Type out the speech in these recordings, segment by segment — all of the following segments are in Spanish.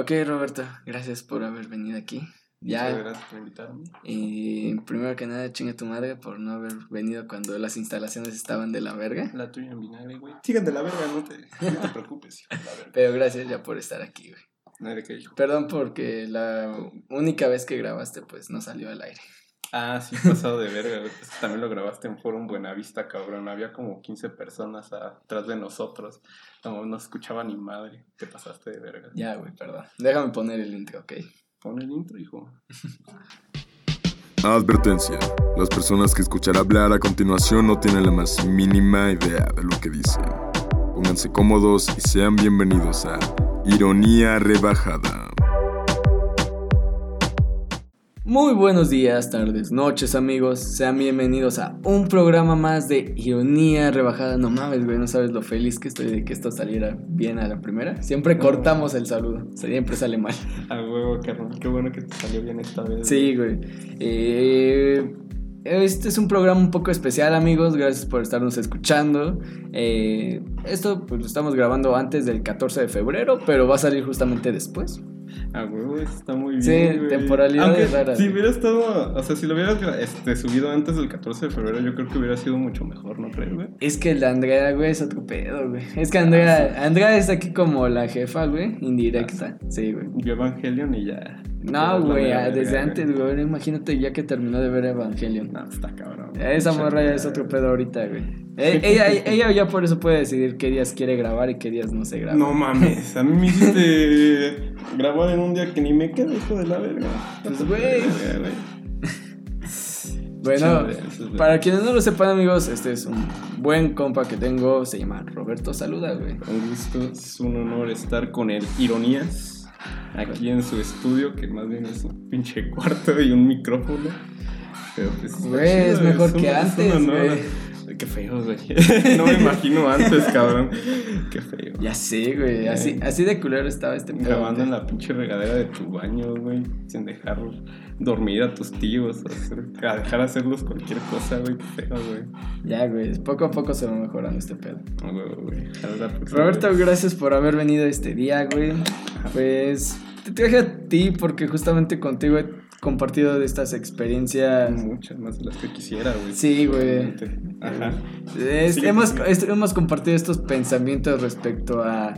Ok, Roberto, gracias por haber venido aquí. Ya. Muchas gracias por invitarme. Y primero que nada, chinga tu madre por no haber venido cuando las instalaciones estaban de la verga. La tuya en vinagre, güey. Sigan de la verga, no te, no te preocupes, la verga. Pero gracias ya por estar aquí, güey. Perdón porque la única vez que grabaste, pues no salió al aire. Ah, sí, pasado de verga, güey. Es que también lo grabaste en Forum Buenavista, cabrón. Había como 15 personas atrás de nosotros. No, no escuchaba ni madre. Te pasaste de verga. Ya, güey, perdón. Déjame poner el intro, ok. Pon el intro, hijo. Advertencia. Las personas que escuchar hablar a continuación no tienen la más mínima idea de lo que dicen. Pónganse cómodos y sean bienvenidos a Ironía Rebajada. Muy buenos días, tardes, noches, amigos. Sean bienvenidos a un programa más de Ironía Rebajada. No mames, güey, no sabes lo feliz que estoy de que esto saliera bien a la primera. Siempre No. cortamos el saludo, siempre sale mal. A huevo, carnal. Qué bueno que te salió bien esta vez. Sí, güey. Eh, este es un programa un poco especial, amigos. Gracias por estarnos escuchando. Eh, esto pues, lo estamos grabando antes del 14 de febrero, pero va a salir justamente después. A huevo, eso está muy bien. Sí, güey. temporalidades Aunque raras, Si güey. hubiera estado, o sea, si lo hubieras este, subido antes del 14 de febrero, yo creo que hubiera sido mucho mejor, ¿no crees, güey? Es que la Andrea, güey, es otro pedo, güey. Es que Andrea, Ah, Andrea es aquí como la jefa, güey, indirecta. Sí, güey. Vio Evangelion y ya. No, güey, ah, desde güey. antes, güey. Imagínate ya que terminó de ver Evangelion. No, está cabrón. Esa morra ya es otro pedo ahorita, güey. Eh, ella, ella ya por eso puede decidir qué días quiere grabar y qué días no se graba. No mames, a mí me hiciste grabar en un día que ni me quedo, hijo de la verga. Pues, güey. Bueno, para quienes no lo sepan, amigos, este es un buen compa que tengo. Se llama Roberto Saluda, güey. Un gusto, es un honor estar con él. Ironías, aquí en su estudio, que más bien es un pinche cuarto y un micrófono. Pero pues. Güey, es mejor que un antes, güey. Qué feo, güey. No me imagino antes, cabrón. Qué feo. Ya sé, güey. Así, así de culero estaba este. Grabando en la pinche regadera de tu baño, güey. Sin dejar dormir a tus tíos. A, hacer- a dejar hacerlos cualquier cosa, güey. Qué feo, güey. Ya, güey. Poco a poco se va mejorando este pedo. No, güey, güey. Roberto, vez. gracias por haber venido este día, güey. Pues te traje a ti porque justamente contigo compartido de estas experiencias. Muchas más de las que quisiera, güey. Sí, güey. Ajá. Es- Sí, hemos, hemos compartido estos pensamientos respecto a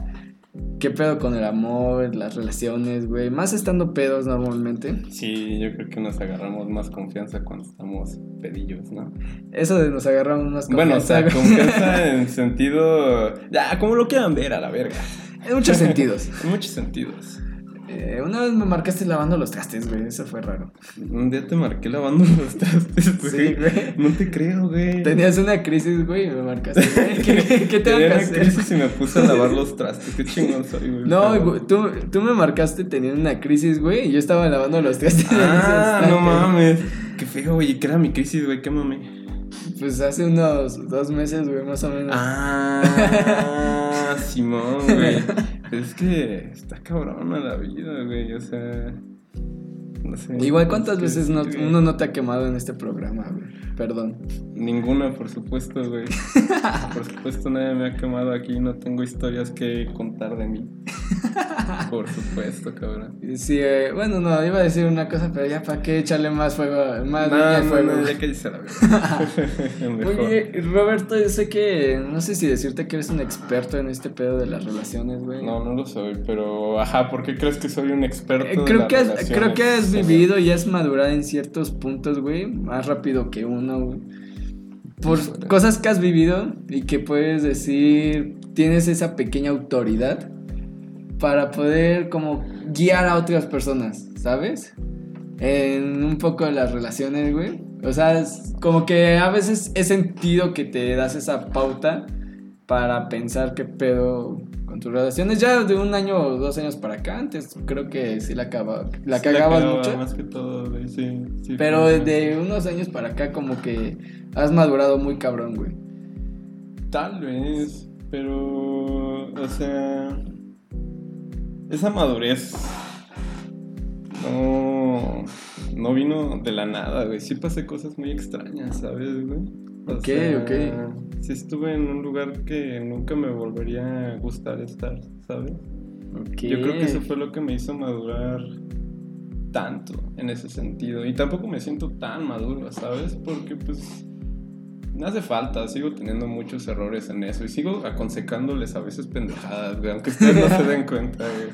qué pedo con el amor, las relaciones, güey. Más estando pedos normalmente. Sí, yo creo que nos agarramos más confianza cuando estamos pedillos, ¿no? Eso de nos agarramos más Bueno, o sea, güey. confianza en sentido. Ya, como lo quieran ver a la verga. En muchos sentidos. En muchos sentidos. Eh, una vez me marcaste lavando los trastes, güey. Eso fue raro. Un día te marqué lavando los trastes, güey. Sí, güey. No te creo, güey. Tenías una crisis, güey, y me marcaste. ¿Qué, qué tengo que una hacer? crisis y me puse a lavar los trastes. Qué chingón soy, güey. No, güey, tú, tú me marcaste teniendo una crisis, güey, y yo estaba lavando los trastes. Ah, no mames. Qué feo, güey. ¿Qué era mi crisis, güey? Qué mame. Pues hace unos dos meses, güey, más o menos. Ah, Simón, güey. Es que está cabrona la vida, güey. O sea. No sé. Igual, ¿cuántas Es veces no- uno no te ha quemado en este programa, güey? Perdón. Ninguna, por supuesto, güey. Por supuesto, nadie me ha quemado aquí. No tengo historias que contar de mí. Por supuesto, cabrón. Sí, eh, bueno, no, iba a decir una cosa, pero ya para qué echarle más fuego, más No, fuego. no, ya que se la verdad. Mejor. Oye, Roberto, yo sé que, no sé si decirte que eres un experto en este pedo de las relaciones, güey. No, no lo soy, pero ajá, ¿por qué crees que soy un experto? Eh, de creo, las que creo que has vivido y has madurado en ciertos puntos, güey, más rápido que uno, güey. Por cosas que has vivido y que puedes decir, tienes esa pequeña autoridad para poder como guiar a otras personas, ¿sabes? En un poco las relaciones, güey. O sea, es como que a veces he sentido que te das esa pauta para pensar qué pedo con tus relaciones. Ya de un año o dos años para acá, antes creo que sí la, acaba, la sí cagabas cagaba mucho. Más que todo, güey, sí. sí, Pero de unos años para acá como que has madurado muy cabrón, güey. Tal vez, pero. O sea. Esa madurez. No. No vino de la nada, güey. Sí pasé cosas muy extrañas, ¿sabes, güey? O Ok, sea, ok. Sí estuve en un lugar que nunca me volvería a gustar estar, ¿sabes? Ok. Yo creo que eso fue lo que me hizo madurar tanto en ese sentido. Y tampoco me siento tan maduro, ¿sabes? Porque pues no hace falta, sigo teniendo muchos errores en eso y sigo aconsejándoles a veces pendejadas, güey, aunque ustedes no se den cuenta, güey.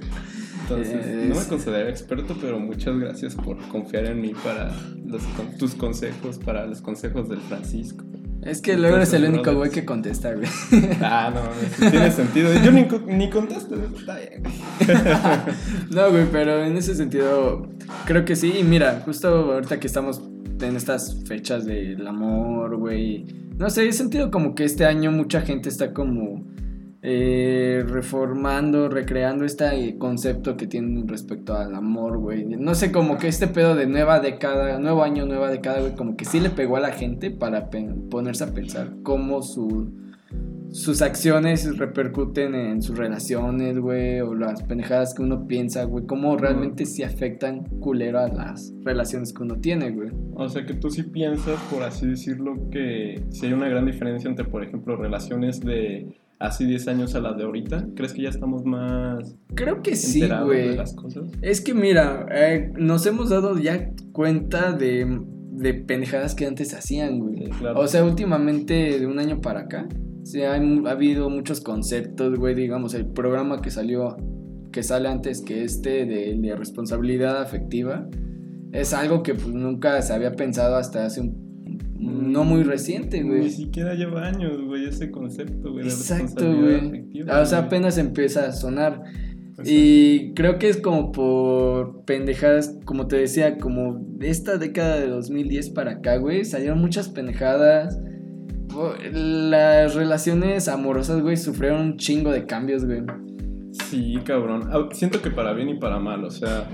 Entonces, no me considero experto, pero muchas gracias por confiar en mí para los, tus consejos, para los consejos del Francisco. Es que luego eres el único güey que contesta, güey. Ah, no, tiene sentido. Yo ni, ni contesto, está bien. No, güey, pero en ese sentido, creo que sí. Y mira, justo ahorita que estamos en estas fechas del amor, güey. No sé, he sentido como que este año mucha gente está como eh, reformando, recreando este concepto que tienen respecto al amor, güey. No sé, como que este pedo de nueva década, nuevo año, nueva década, güey, como que sí le pegó a la gente para ponerse a pensar cómo su sus acciones repercuten en sus relaciones, güey, o las pendejadas que uno piensa, güey, cómo realmente sí afectan culero a las relaciones que uno tiene, güey. O sea que tú sí piensas, por así decirlo, que si hay una gran diferencia entre, por ejemplo, relaciones de hace 10 años a las de ahorita. ¿Crees que ya estamos más Creo que sí, güey. Es que mira, eh, nos hemos dado ya cuenta de, de pendejadas que antes hacían, güey. Sí, claro. O sea, últimamente, de un año para acá, sí, mu- ha habido muchos conceptos, güey, digamos, el programa que salió, que sale antes que este de, de responsabilidad afectiva, es algo que pues nunca se había pensado hasta hace un... No muy reciente, Ni güey. siquiera lleva años, güey, ese concepto, güey. Exacto, güey. afectiva, O sea, apenas empieza a sonar. Exacto. Y creo que es como por pendejadas, como te decía, como de esta década de 2010 para acá, güey, salieron muchas pendejadas. Las relaciones amorosas, güey, sufrieron un chingo de cambios, güey. Sí, cabrón. Siento que para bien y para mal, o sea,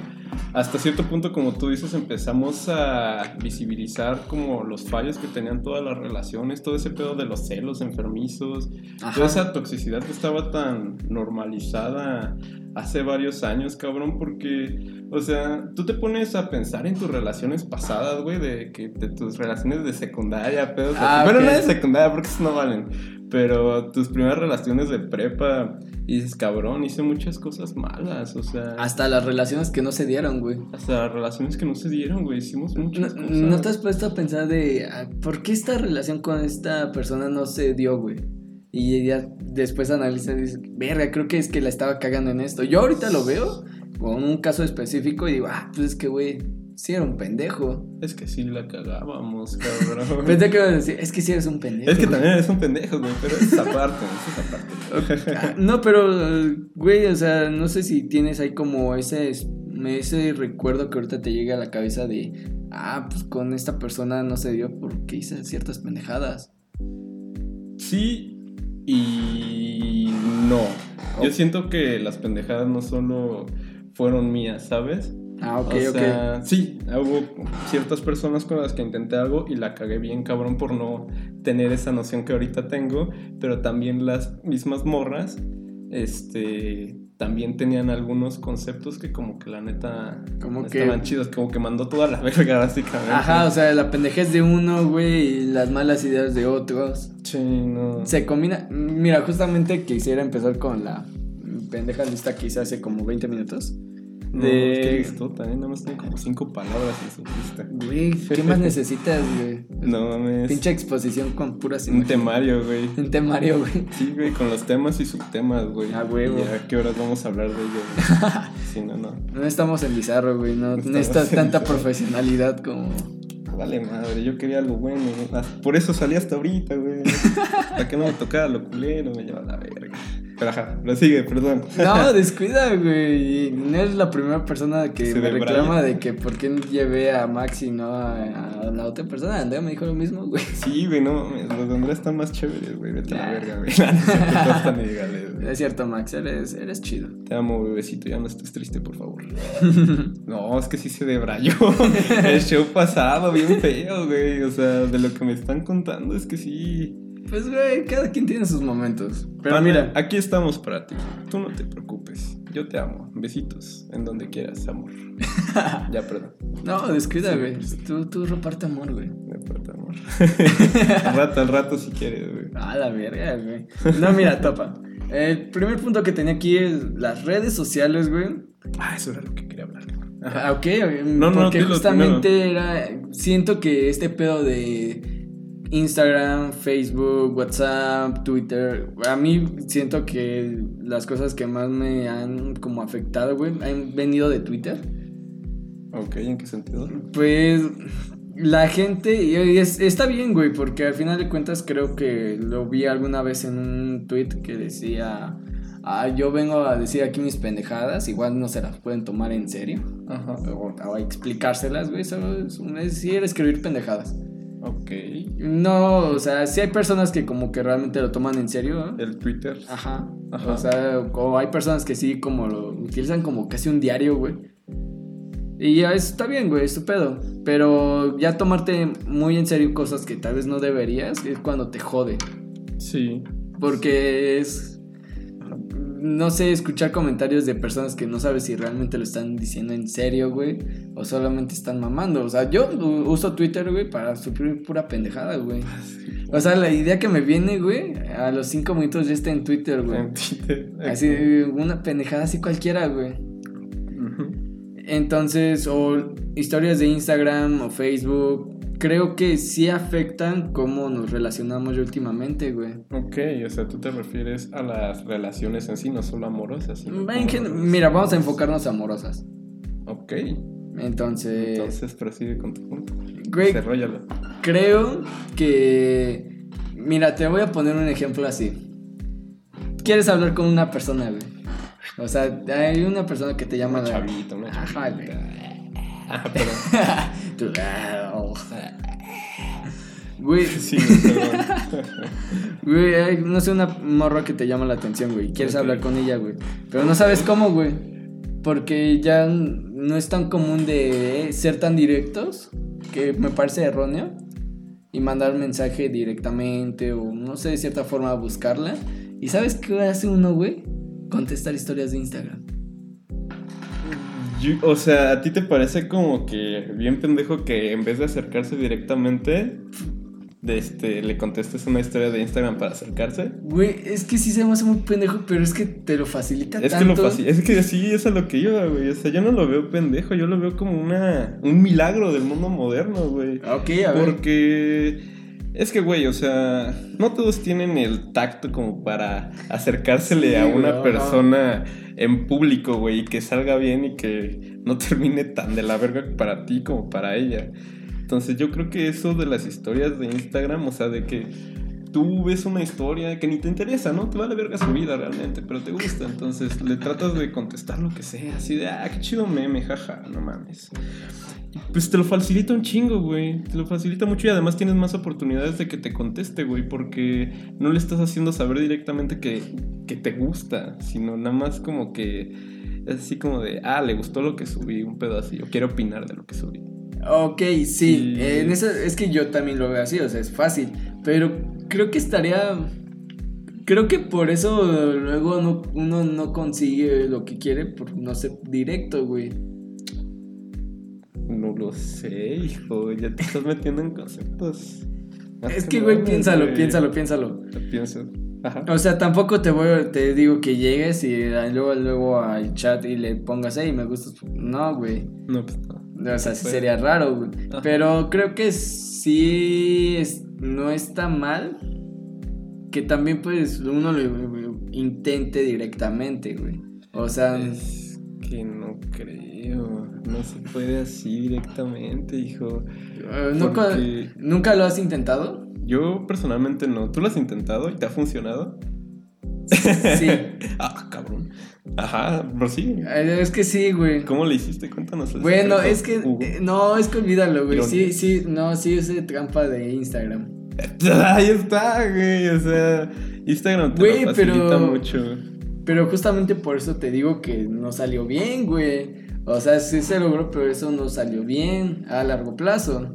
hasta cierto punto, como tú dices, empezamos a visibilizar como los fallos que tenían todas las relaciones, todo ese pedo de los celos enfermizos, toda esa toxicidad que estaba tan normalizada hace varios años, cabrón, porque, o sea, tú te pones a pensar en tus relaciones pasadas, güey, de que de tus relaciones de secundaria, pedos Ah, así. Bueno, no de secundaria, porque eso no valen, pero tus primeras relaciones de prepa, y dices, cabrón, hice muchas cosas malas, o sea, Hasta las relaciones que no se dieron, güey. hasta relaciones que no se dieron, güey, hicimos No, muchas cosas. no te has puesto a pensar de ah, por qué esta relación con esta persona no se dio, güey. Y ya después analizas y dices, verga, creo que es que la estaba cagando en esto. Yo ahorita lo veo con un caso específico y digo, ah, pues es que, güey, sí era un pendejo. Es que sí la cagábamos, cabrón. Pensé que ibas a decir, es que sí eres un pendejo. es que güey". también eres un pendejo, güey, pero es aparte, es aparte. Ah, No, pero, güey, o sea, no sé si tienes ahí como ese, ese recuerdo que ahorita te llega a la cabeza de, ah, pues con esta persona no se dio porque hice ciertas pendejadas. Sí y no. Yo siento que las pendejadas no solo fueron mías, ¿sabes? Ah, ok, o ok. sí, hubo ciertas personas con las que intenté algo y la cagué bien cabrón por no tener esa noción que ahorita tengo, pero también las mismas morras, este, también tenían algunos conceptos que como que la neta Como que- estaban chidos, como que mandó toda la verga básicamente. Ajá, o sea, la pendejez de uno, güey, y las malas ideas de otros. Sí, no. Se combina. Mira, justamente quisiera empezar con la pendeja lista que hice hace como 20 minutos. No, de- que listota, ¿eh? Nada más tiene como cinco palabras en su lista. Güey, ¿qué más necesitas, güey? No mames. Pinche exposición con puras Un temario, güey. Un temario, güey. Sí, güey, con los temas y subtemas, güey. A huevo. A qué horas vamos a hablar de ellos. güey? sí, no, no. No estamos en bizarro, güey. No No necesitas tanta Bizarro. profesionalidad como. Vale, madre, yo quería algo bueno. ¿no? Ah, Por eso salí hasta ahorita, güey. Para que no me tocara lo culero, me lleva la verga. Pero ajá, lo sigue, perdón. No, descuida, güey. Y No eres la primera persona que Se me reclama de que por qué llevé a Maxi, no a, a la otra persona. Andrea me dijo lo mismo, güey. Sí, güey, no mames. Los de Andrea están más chéveres, güey. Vete a la verga, güey. No, no están güey. Es cierto, Max, eres, eres chido. Te amo, bebecito, ya no estés triste, por favor. No, es que sí se debrayó. El show pasado, bien feo, güey. O sea, de lo que me están contando es que sí. Pues, güey, cada quien tiene sus momentos. Pero Pana, mira, aquí estamos para ti. Tú no te preocupes. Yo te amo. Besitos. En donde quieras, amor. ya, perdón. no, descuida, güey. Tú, tú reparte amor, güey. Importa, amor. al rato, al rato si quieres, güey. Ah, la verga, güey. No, mira, topa. El primer punto que tenía aquí es las redes sociales, güey. Ah, eso era lo que quería hablar. Ah, ok, No, no, porque dilo justamente era. Siento que este pedo de Instagram, Facebook, WhatsApp, Twitter. A mí siento que las cosas que más me han como afectado, güey, han venido de Twitter. Ok, ¿en qué sentido? Pues la gente, y es- está bien, güey, porque al final de cuentas creo que lo vi alguna vez en un tweet que decía, ah, yo vengo a decir aquí mis pendejadas, igual no se las pueden tomar en serio, Ajá. o, o a explicárselas, güey, solo es, es decir, escribir pendejadas. Ok. No, o sea, sí hay personas que como que realmente lo toman en serio, ¿no? El Twitter. Ajá. Ajá. O sea, o hay personas que sí como lo utilizan como casi un diario, güey. Y ya eso está bien, güey, es tu pedo. Pero ya tomarte muy en serio cosas que tal vez no deberías es cuando te jode. Sí. Porque es. No sé, escuchar comentarios de personas que no sabes si realmente lo están diciendo en serio, güey. O solamente están mamando. O sea, yo uso Twitter, güey, para suprimir pura pendejada, güey. O sea, la idea que me viene, güey, a los cinco minutos ya está en Twitter, güey. En Twitter. Así, una pendejada así cualquiera, güey. Entonces, o historias de Instagram o Facebook, creo que sí afectan cómo nos relacionamos últimamente, güey. Ok, o sea, tú te refieres a las relaciones en sí, no solo amorosas. sino Mira, vamos a enfocarnos amorosas. Ok. Entonces, Entonces prosigue con tu punto. güey, Desarrollalo. creo que... Mira, te voy a poner un ejemplo así. Quieres hablar con una persona, güey. O sea, hay una persona que te llama... Una la- chavita, una Ajá, chavita. güey. Ah, pero. Güey, Sí. Güey, hay, no sé, una morra que te llama la atención, güey. Quieres hablar con ella, güey. Pero no sabes cómo, güey. Porque ya no es tan común de ser tan directos, que me parece erróneo. Y mandar mensaje directamente o no sé, de cierta forma buscarla. ¿Y sabes qué hace uno, güey? Contestar historias de Instagram. Yo- o sea, ¿a ti te parece como que bien pendejo que en vez de acercarse directamente, de este, le contestes una historia de Instagram para acercarse? Güey, es que sí se me hace muy pendejo, pero es que te lo facilita Es que tanto. lo fácil, es que sí es a lo que iba, güey. O sea, yo no lo veo pendejo, yo lo veo como una un milagro del mundo moderno, güey. Ok, a ver. Porque es que, güey, o sea, no todos tienen el tacto como para acercársele Sí, a una no, persona en público, güey, y que salga bien y que no termine tan de la verga para ti como para ella. Entonces yo creo que eso de las historias de Instagram, o sea, de que tú ves una historia que ni te interesa, ¿no? Te vale verga su vida realmente, pero te gusta. Entonces le tratas de contestar lo que sea, así de, ah, qué chido meme, jaja, no mames. Pues te lo facilita un chingo, güey. Te lo facilita mucho y además tienes más oportunidades de que te conteste, güey, porque no le estás haciendo saber directamente que, que te gusta, sino nada más como que es así como de, ah, le gustó lo que subí, un pedo así, o quiero opinar de lo que subí. Ok, sí, Y- en eso, es que yo también lo veo así, o sea, es fácil, pero creo que estaría, creo que por eso luego no- uno no consigue lo que quiere por no ser directo, güey. No lo sé, hijo, ya te estás metiendo en conceptos. más Es que, güey, piénsalo, piénsalo, piénsalo. Lo pienso. Ajá. O sea, tampoco te voy, te digo que llegues y luego, luego al chat y le pongas, hey, me gustas. No, güey. No, pues no. O sea, sí Pues- sería raro, güey. Ajá. Pero creo que sí es- no está mal que también pues uno lo intente directamente, güey. O sea, Es que no creo. No se puede así directamente, hijo. eh, ¿nunca, porque- ¿nunca lo has intentado? Yo personalmente no. ¿Tú lo has intentado y te ha funcionado? Sí. ah, cabrón. Ajá, pero sí. Eh, Es que sí, güey. ¿Cómo le hiciste? Cuéntanos. Bueno, secreto, es que eh, no, es que olvídalo, güey. Sí, sí, no, sí es trampa de Instagram. Ahí está, güey. O sea, Instagram te Güey, lo facilita pero- mucho. Pero justamente por eso te digo que no salió bien, güey. O sea, sí se logró, pero eso no salió bien a largo plazo.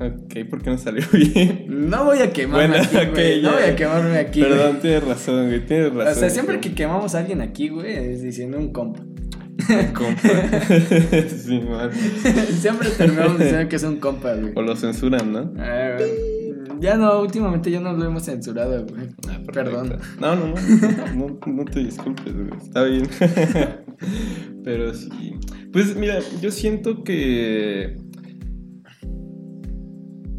Ok, ¿por qué no salió bien? No voy a quemarme Bueno, aquí, güey. no voy a quemarme aquí, güey. Perdón, tienes razón, güey. Tienes razón. O sea, siempre que quemamos a alguien aquí, güey, es diciendo un compa. Compa. sí, man. siempre terminamos diciendo que es un compa, güey. O lo censuran, ¿no? Ah, Ya no, últimamente ya no lo hemos censurado, güey. Ah. Perdón. No, no, no, no, no te disculpes, güey. Está bien. Pero sí. Pues mira, yo siento que.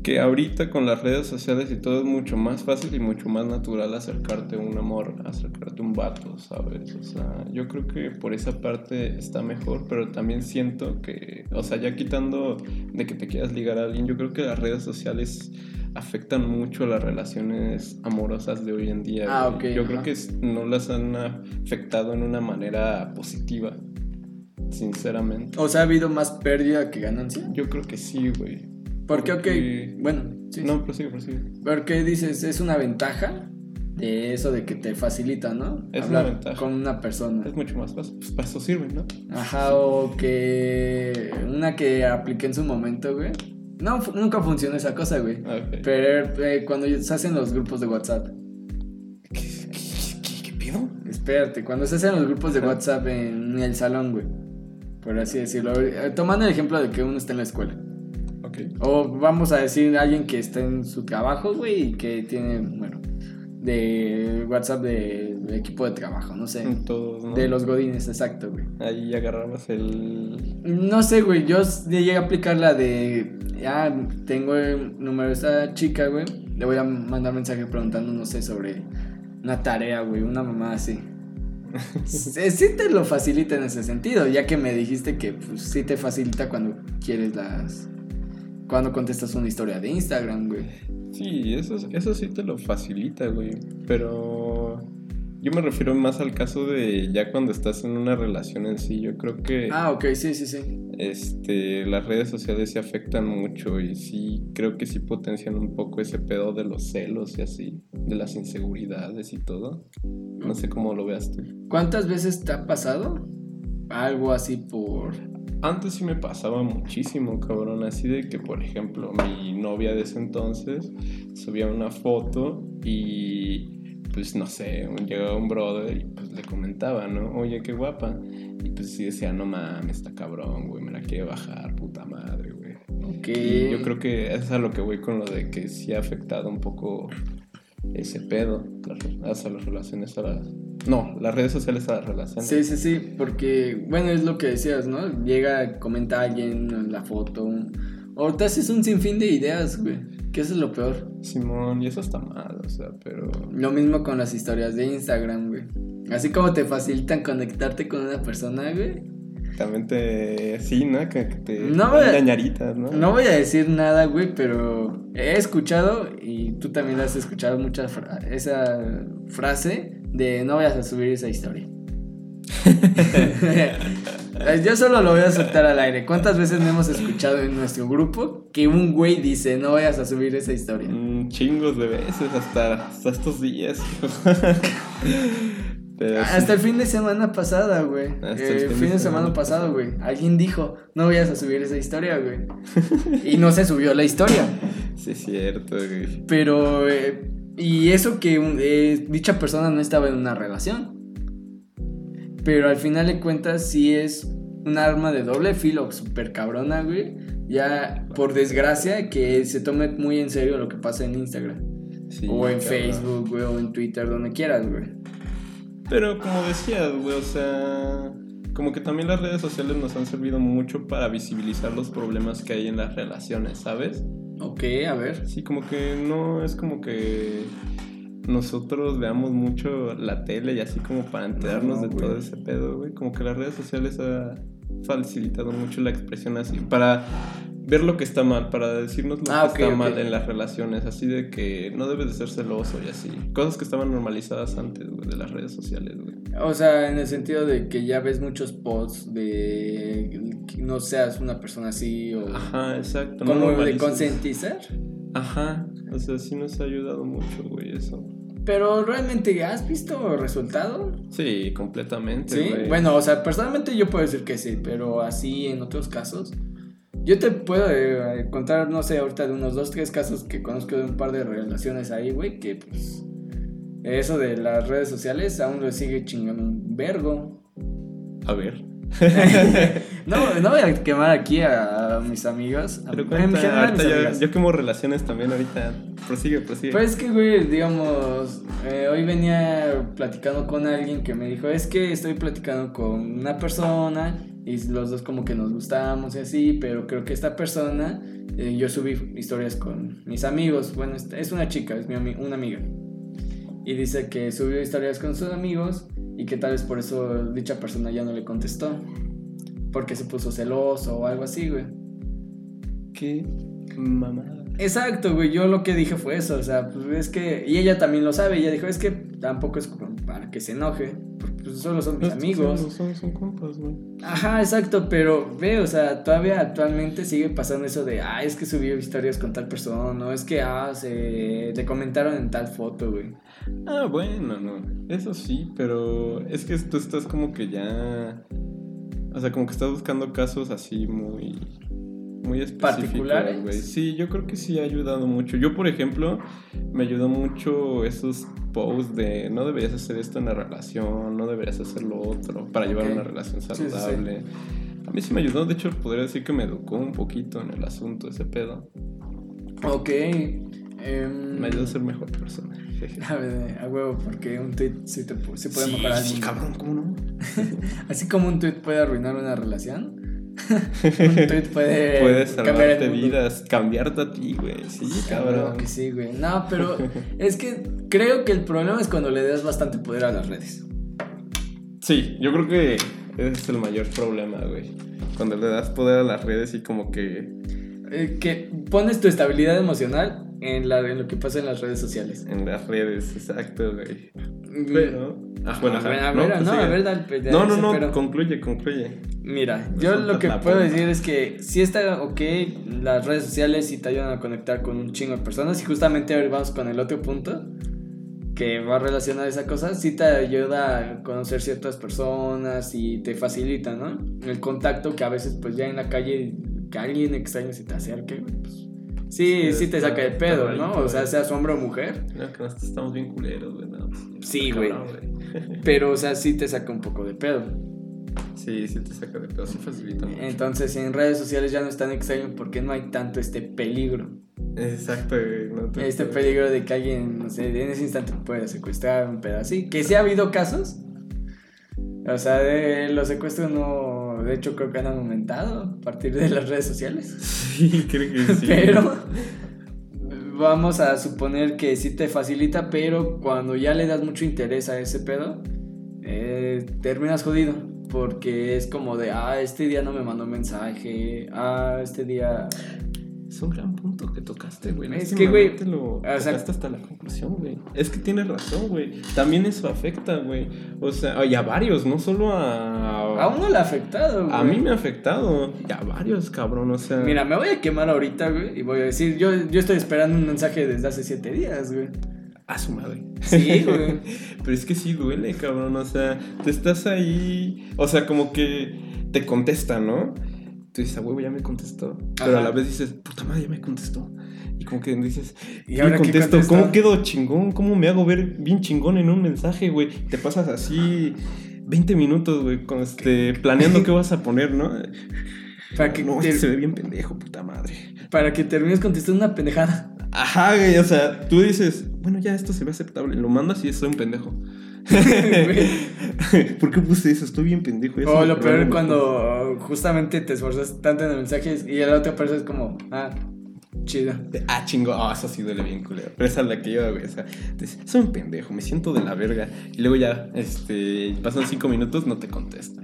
Que ahorita con las redes sociales y todo es mucho más fácil y mucho más natural acercarte a un amor, acercarte a un vato, ¿sabes? O sea, yo creo que por esa parte está mejor, pero también siento que, o sea, ya quitando de que te quieras ligar a alguien, yo creo que las redes sociales afectan mucho las relaciones amorosas de hoy en día. Ah, güey. ok, Yo ajá. creo que no las han afectado en una manera positiva, sinceramente. O sea, ha habido más pérdida que ganancia. Yo creo que sí, güey. Porque, ok, Porque- bueno, sí. No, prosigue, prosigue. Porque dices, es una ventaja de eso de que te facilita, ¿no? Es Hablar una ventaja. con una persona. Es mucho más fácil. Pues para eso sirven, ¿no? Ajá, o que una que apliqué en su momento, güey. No, nunca funcionó esa cosa, güey. Ah, ok. Pero eh, cuando se hacen los grupos de WhatsApp. ¿Qué, qué, qué, qué pedo? Espérate, cuando se hacen los grupos de Ajá. WhatsApp en el salón, güey. Por así decirlo. Eh, Tomando el ejemplo de que uno está en la escuela. O vamos a decir alguien que está en su trabajo, güey, y que tiene, bueno, de WhatsApp de, de equipo de trabajo, no sé. Todos, ¿no? De los godines, exacto, güey. Ahí agarrabas el. No sé, güey, yo llegué a aplicar la de, ya tengo el número de esta chica, güey. Le voy a mandar mensaje preguntando, no sé, sobre una tarea, güey, una mamá así. sí, sí te lo facilita en ese sentido, ya que me dijiste que pues, sí te facilita cuando quieres las... Cuando contestas una historia de Instagram, güey. Sí, eso, eso sí te lo facilita, güey. Pero. Yo me refiero más al caso de ya cuando estás en una relación en sí. Yo creo que. Ah, ok, sí, sí, sí. este, las redes sociales se afectan mucho y sí, creo que sí potencian un poco ese pedo de los celos y así, de las inseguridades y todo. No sé cómo lo veas tú. ¿Cuántas veces te ha pasado algo así por... Antes sí me pasaba muchísimo, cabrón, así de que, por ejemplo, mi novia de ese entonces subía una foto y, pues, no sé, llegaba un brother y pues le comentaba, ¿no? Oye, qué guapa. Y pues sí decía, no mames, está cabrón, güey, me la quiere bajar, puta madre, güey. Ok. Y yo creo que eso es a lo que voy con lo de que sí ha afectado un poco ese pedo, las, a las relaciones, a las... No, las redes sociales a las relaciones. Sí, sí, sí, porque, bueno, es lo que decías, ¿no? Llega, comenta alguien en la foto, o te haces un sinfín de ideas, güey, que eso es lo peor. Simón, y eso está mal, o sea, pero... Lo mismo con las historias de Instagram, güey. Así como te facilitan conectarte con una persona, güey. También te... Sí, ¿no? Que, que te... No, ¿no? No voy a decir nada, güey, pero he escuchado, y tú también has escuchado mucha fra- esa frase de no vayas a subir esa historia. Yo solo lo voy a soltar al aire. ¿Cuántas veces hemos escuchado en nuestro grupo que un güey dice no vayas a subir esa historia? Mm, chingos de veces, hasta, hasta estos días. Pero sí. Hasta el fin de semana pasada, güey. Hasta Eh, el fin de semana pasado, güey. Alguien dijo, no vayas a subir esa historia, güey. Y no se subió la historia. Sí, es cierto, güey. Pero, eh, y eso que eh, dicha persona no estaba en una relación. Pero al final de cuentas sí es un arma de doble filo, súper cabrona, güey. Ya, por desgracia, que se tome muy en serio lo que pasa en Instagram. Sí, o en cabrón. Facebook, güey, o en Twitter, donde quieras, güey. Pero como decías, güey, o sea, como que también las redes sociales nos han servido mucho para visibilizar los problemas que hay en las relaciones, ¿sabes? Ok, a ver. Sí, como que no es como que nosotros veamos mucho la tele y así como para enterarnos No, de güey. todo ese pedo, güey. Como que las redes sociales ha facilitado mucho la expresión así, para ver lo que está mal, para decirnos lo Ah, que está mal en las relaciones, así de que no debes de ser celoso y así. Cosas que estaban normalizadas antes, güey, de las redes sociales, güey. O sea, en el sentido de que ya ves muchos posts de que no seas una persona así o Ajá, exacto. no como de concientizar. Ajá, o sea, sí nos ha ayudado mucho, güey, eso. Pero realmente, ¿has visto resultado? Sí, completamente, Sí. Bueno, o sea, personalmente yo puedo decir que sí, pero así en otros casos. Yo te puedo eh, contar, no sé, ahorita de unos dos, tres casos que conozco de un par de relaciones ahí, güey, que pues. Eso de las redes sociales aún lo sigue chingando un vergo. A ver. no, no voy a quemar aquí a mis amigos. Pero en cuenta, general, ahorita mis yo, yo quemo relaciones también ahorita. Prosigue, prosigue. Pues es que, güey, digamos, eh, hoy venía platicando con alguien que me dijo, es que estoy platicando con una persona y los dos como que nos gustamos y así, pero creo que esta persona, eh, yo subí historias con mis amigos, bueno, es una chica, es mi ami- una amiga, y dice que subió historias con sus amigos y que tal vez por eso dicha persona ya no le contestó, porque se puso celoso o algo así, güey. Qué mamada. Exacto, güey. Yo lo que dije fue eso. O sea, pues es que. Y ella también lo sabe. Ella dijo, es que tampoco es como para que se enoje. Porque pues, solo son mis No, amigos. Son, son, son compas, güey. Ajá, exacto. Pero ve, o sea, todavía actualmente sigue pasando eso de, ah, es que subió historias con tal persona. O es que, ah, se. Te comentaron en tal foto, güey. Ah, bueno, no. Eso sí, pero es que tú estás como que ya. O sea, como que estás buscando casos así muy. Muy ¿Particulares? güey. Sí, yo creo que sí ha ayudado mucho. Yo, por ejemplo, me ayudó mucho esos posts de no deberías hacer esto en la relación, no deberías hacer lo otro para llevar Ok. una relación Sí, sí, sí. saludable. A mí sí me ayudó, de hecho, podría decir que me educó un poquito en el asunto ese pedo. Ok. em, Me ayudó a ser mejor persona. A ver, a huevo, porque un tweet sí, te, sí puede Sí, mejorar. sí, cabrón, ¿cómo no? Así como un tweet puede arruinar una relación. un tweet puede cambiar salvarte el vidas, cambiarte a ti, güey. Sí, Cabrón, cabrón. que sí, güey. No, pero es que creo que el problema es cuando le das bastante poder a las redes. Sí, yo creo que ese es el mayor problema, güey. Cuando le das poder a las redes y como que Eh, que pones tu estabilidad emocional en, la, en lo que pasa en las redes sociales. en las redes, exacto, güey. Pero... Bueno, a ajá. ver, a No, ver, pues no, a ver, dale, pues, No, no, no, pero- concluye, concluye. Mira, yo lo que puedo decir es que sí está ok, las redes sociales sí te ayudan a conectar con un chingo de personas y justamente ahora vamos con el otro punto que va relacionado a esa cosa, sí te ayuda a conocer ciertas personas y te facilita, ¿no? El contacto que a veces pues ya en la calle que alguien extraño se te acerque, güey, pues sí, Sí, te saca de pedo, ¿no? O sea, seas hombre o mujer, No, que nosotros estamos bien culeros, güey. no, pues, Sí, güey. pero o sea, sí te saca un poco de pedo. Sí, sí te saca de pedo, sí facilita mucho. Entonces en redes sociales ya no es tan extraño porque no hay tanto este peligro. Exacto, güey. no te- Este peligro de que alguien, no sé, en ese instante te pueda secuestrar, un pedo así. Que sí ha habido casos. O sea, de los secuestros no. De hecho, creo que han aumentado a partir de las redes sociales. Sí, creo que sí. Pero. Vamos a suponer que sí te facilita, pero cuando ya le das mucho interés a ese pedo, eh, terminas jodido. Porque es como de, ah, este día no me mandó mensaje, ah, este día Es un gran punto tocaste, güey. Es que, güey, te lo o sea- hasta la conclusión, güey. Es que tienes razón, güey. También eso afecta, güey. O sea, y a varios, no solo a... a uno le ha afectado. A güey. mí me ha afectado. Y a varios, cabrón. O sea... Mira, me voy a quemar ahorita, güey, y voy a decir, yo, yo estoy esperando un mensaje desde hace siete días, güey. A su madre. Sí, güey. Pero es que sí duele, cabrón. O sea, tú estás ahí. O sea, como que te contesta, ¿no? Tú dices, a huevo, ya me contestó. Pero Ajá. a la vez dices, puta madre, ya me contestó. Y como que dices, ¿Y ¿y ahora qué contesto? ¿Cómo quedo chingón? ¿Cómo me hago ver bien chingón en un mensaje, güey? Te pasas así 20 minutos, güey, con este, planeando qué vas a poner, ¿no? Para que, no, te- se ve bien pendejo, puta madre. para que termines contestando una pendejada. Ajá, güey, o sea, tú dices, bueno, ya esto se ve aceptable. Lo mandas y soy un pendejo. ¿Por qué puse eso? Estoy bien pendejo. ya se O me lo peor algo cuando justamente te esforzas tanto en el mensaje y la otra persona es como, ah, chido. mejor. Ah, chingo, ah, eso sí duele bien, culero. Pero esa es la que yo, güey. O sea, soy un pendejo, me siento de la verga. Y luego ya, este, pasan cinco minutos, no te contesta.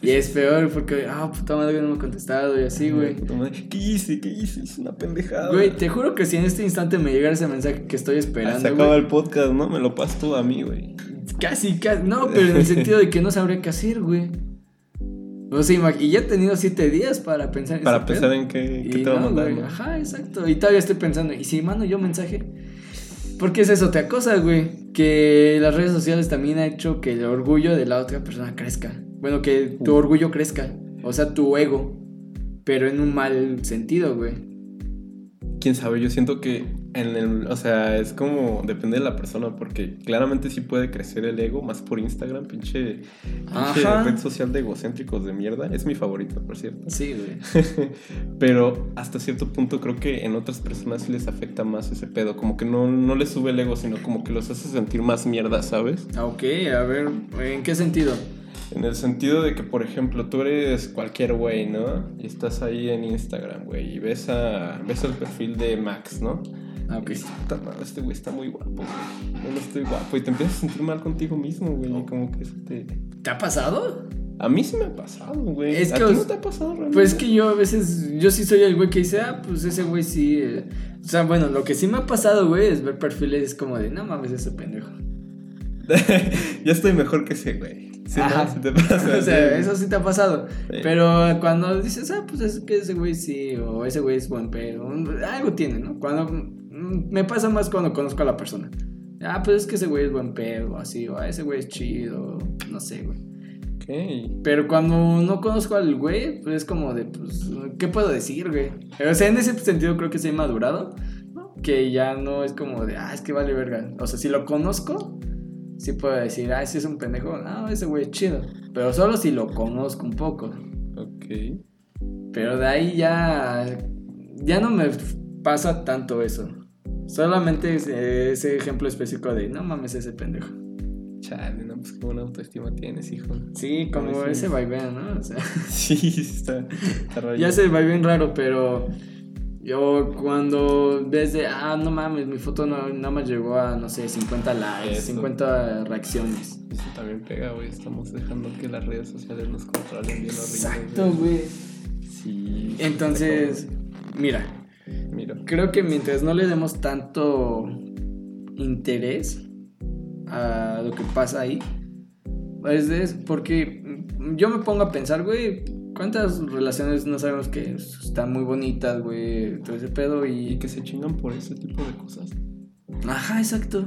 Y es peor porque, ah, puta madre, no me ha contestado y así, güey. ¿Qué hice? ¿Qué hice? Hice una pendejada. Güey, te juro que si en este instante me llegara ese mensaje que estoy Ah, esperando, se acaba el podcast, ¿no? Me lo pasas tú a mí, güey. Casi, casi. No, pero en el sentido de que no sabría qué hacer, güey. O sea, y ya he tenido siete días para pensar en Para pensar pedo. en qué, qué te va a mandar, güey. Ajá, exacto. Y todavía estoy pensando, ¿y si mando yo mensaje? Porque es eso, te acosa, güey. Que las redes sociales también ha hecho que el orgullo de la otra persona crezca. Bueno, que tu Uh. orgullo crezca. O sea, tu ego. Pero en un mal sentido, güey. quién sabe, yo siento que en el, o sea, es como depende de la persona, porque claramente sí puede crecer el ego, más por Instagram, pinche, red social de egocéntricos de mierda. Es mi favorito, por cierto. Sí, güey. Pero hasta cierto punto creo que en otras personas sí les afecta más ese pedo. Como que no, no les sube el ego, sino como que los hace sentir más mierda, ¿sabes? Ah, Ok, a ver, ¿en qué sentido? En el sentido de que, por ejemplo, tú eres cualquier güey, ¿no? Y estás ahí en Instagram, güey, y ves, a, ves el perfil de Max, ¿no? Ah, ok. Y dices, "Puta madre, este güey está muy guapo, güey. Yo no estoy guapo. Y te empiezas a sentir mal contigo mismo, güey. Como que eso te... ¿Te ha pasado? A mí sí me ha pasado, güey. Es ¿A ti no te ha pasado, realmente? Pues es que yo a veces, yo sí soy el güey que dice, ah, pues ese güey sí. eh". O sea, bueno, lo que sí me ha pasado, güey, es ver perfiles como de, no mames, ese pendejo. ya estoy mejor que ese güey. Sí, Ajá. ¿no? Sí te pasa. o sea, sí. eso sí te ha pasado. Sí. Pero cuando dices, ah, pues es que ese güey sí, o ese güey es buen pedo, algo tiene, ¿no? Cuando me pasa más cuando conozco a la persona. Ah, pues es que ese güey es buen pedo, así, o "Ah, ese güey es chido, no sé, güey. Ok. Pero cuando no conozco al güey, pues es como de, pues, ¿qué puedo decir, güey? O sea, en ese sentido creo que sí he madurado. Que ya no es como de, ah, es que vale verga. O sea, si lo conozco, sí puedo decir, ah, ese es un pendejo, no, ese güey es chido. Pero solo si lo conozco un poco. Ok. Pero de ahí ya, ya no me pasa tanto eso. Solamente ese, ese ejemplo específico de, no mames, ese pendejo. Chale, no, pues qué buena autoestima tienes, hijo. Sí, como sí. ese vaivén, ¿no? O sea. Sí, está, está raro. Ya se va bien raro, pero yo cuando ves de, ah, no mames, mi foto no, nada más llegó a, no sé, 50 likes, Eso. 50 reacciones. Eso también pega, güey. Estamos dejando que las redes sociales nos controlen bien horrible. Exacto, güey. Sí. Entonces, mira, Mira. creo que mientras no le demos tanto interés a lo que pasa ahí, es de- porque yo me pongo a pensar, güey, ¿cuántas relaciones no sabemos que están muy bonitas, güey? Todo ese pedo Y y... que se chingan por ese tipo de cosas. Ajá, exacto.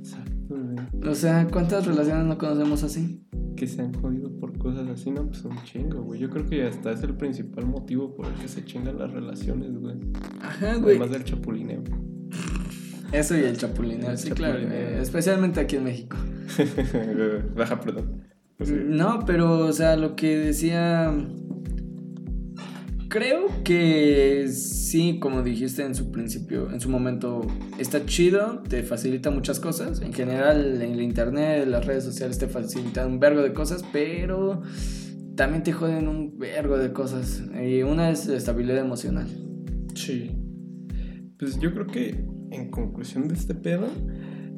Exacto, güey. O sea, ¿cuántas relaciones no conocemos así? Que se han jodido por cosas así, no, pues un chingo, güey. Yo creo que hasta es el principal motivo por el que se chingan las relaciones, güey. Ajá, güey. Además del chapulineo. Eso y el chapulineo, El sí, claro. chapulineo. eh, Especialmente aquí en México. Baja, perdón. Pues sí. No, pero, o sea, lo que decía. Creo que sí, como dijiste en su principio, en su momento, está chido, te facilita muchas cosas. En general, en el internet, las redes sociales te facilitan un vergo de cosas, pero también te joden un vergo de cosas. Y una es la estabilidad emocional. Sí. Pues yo creo que en conclusión de este pedo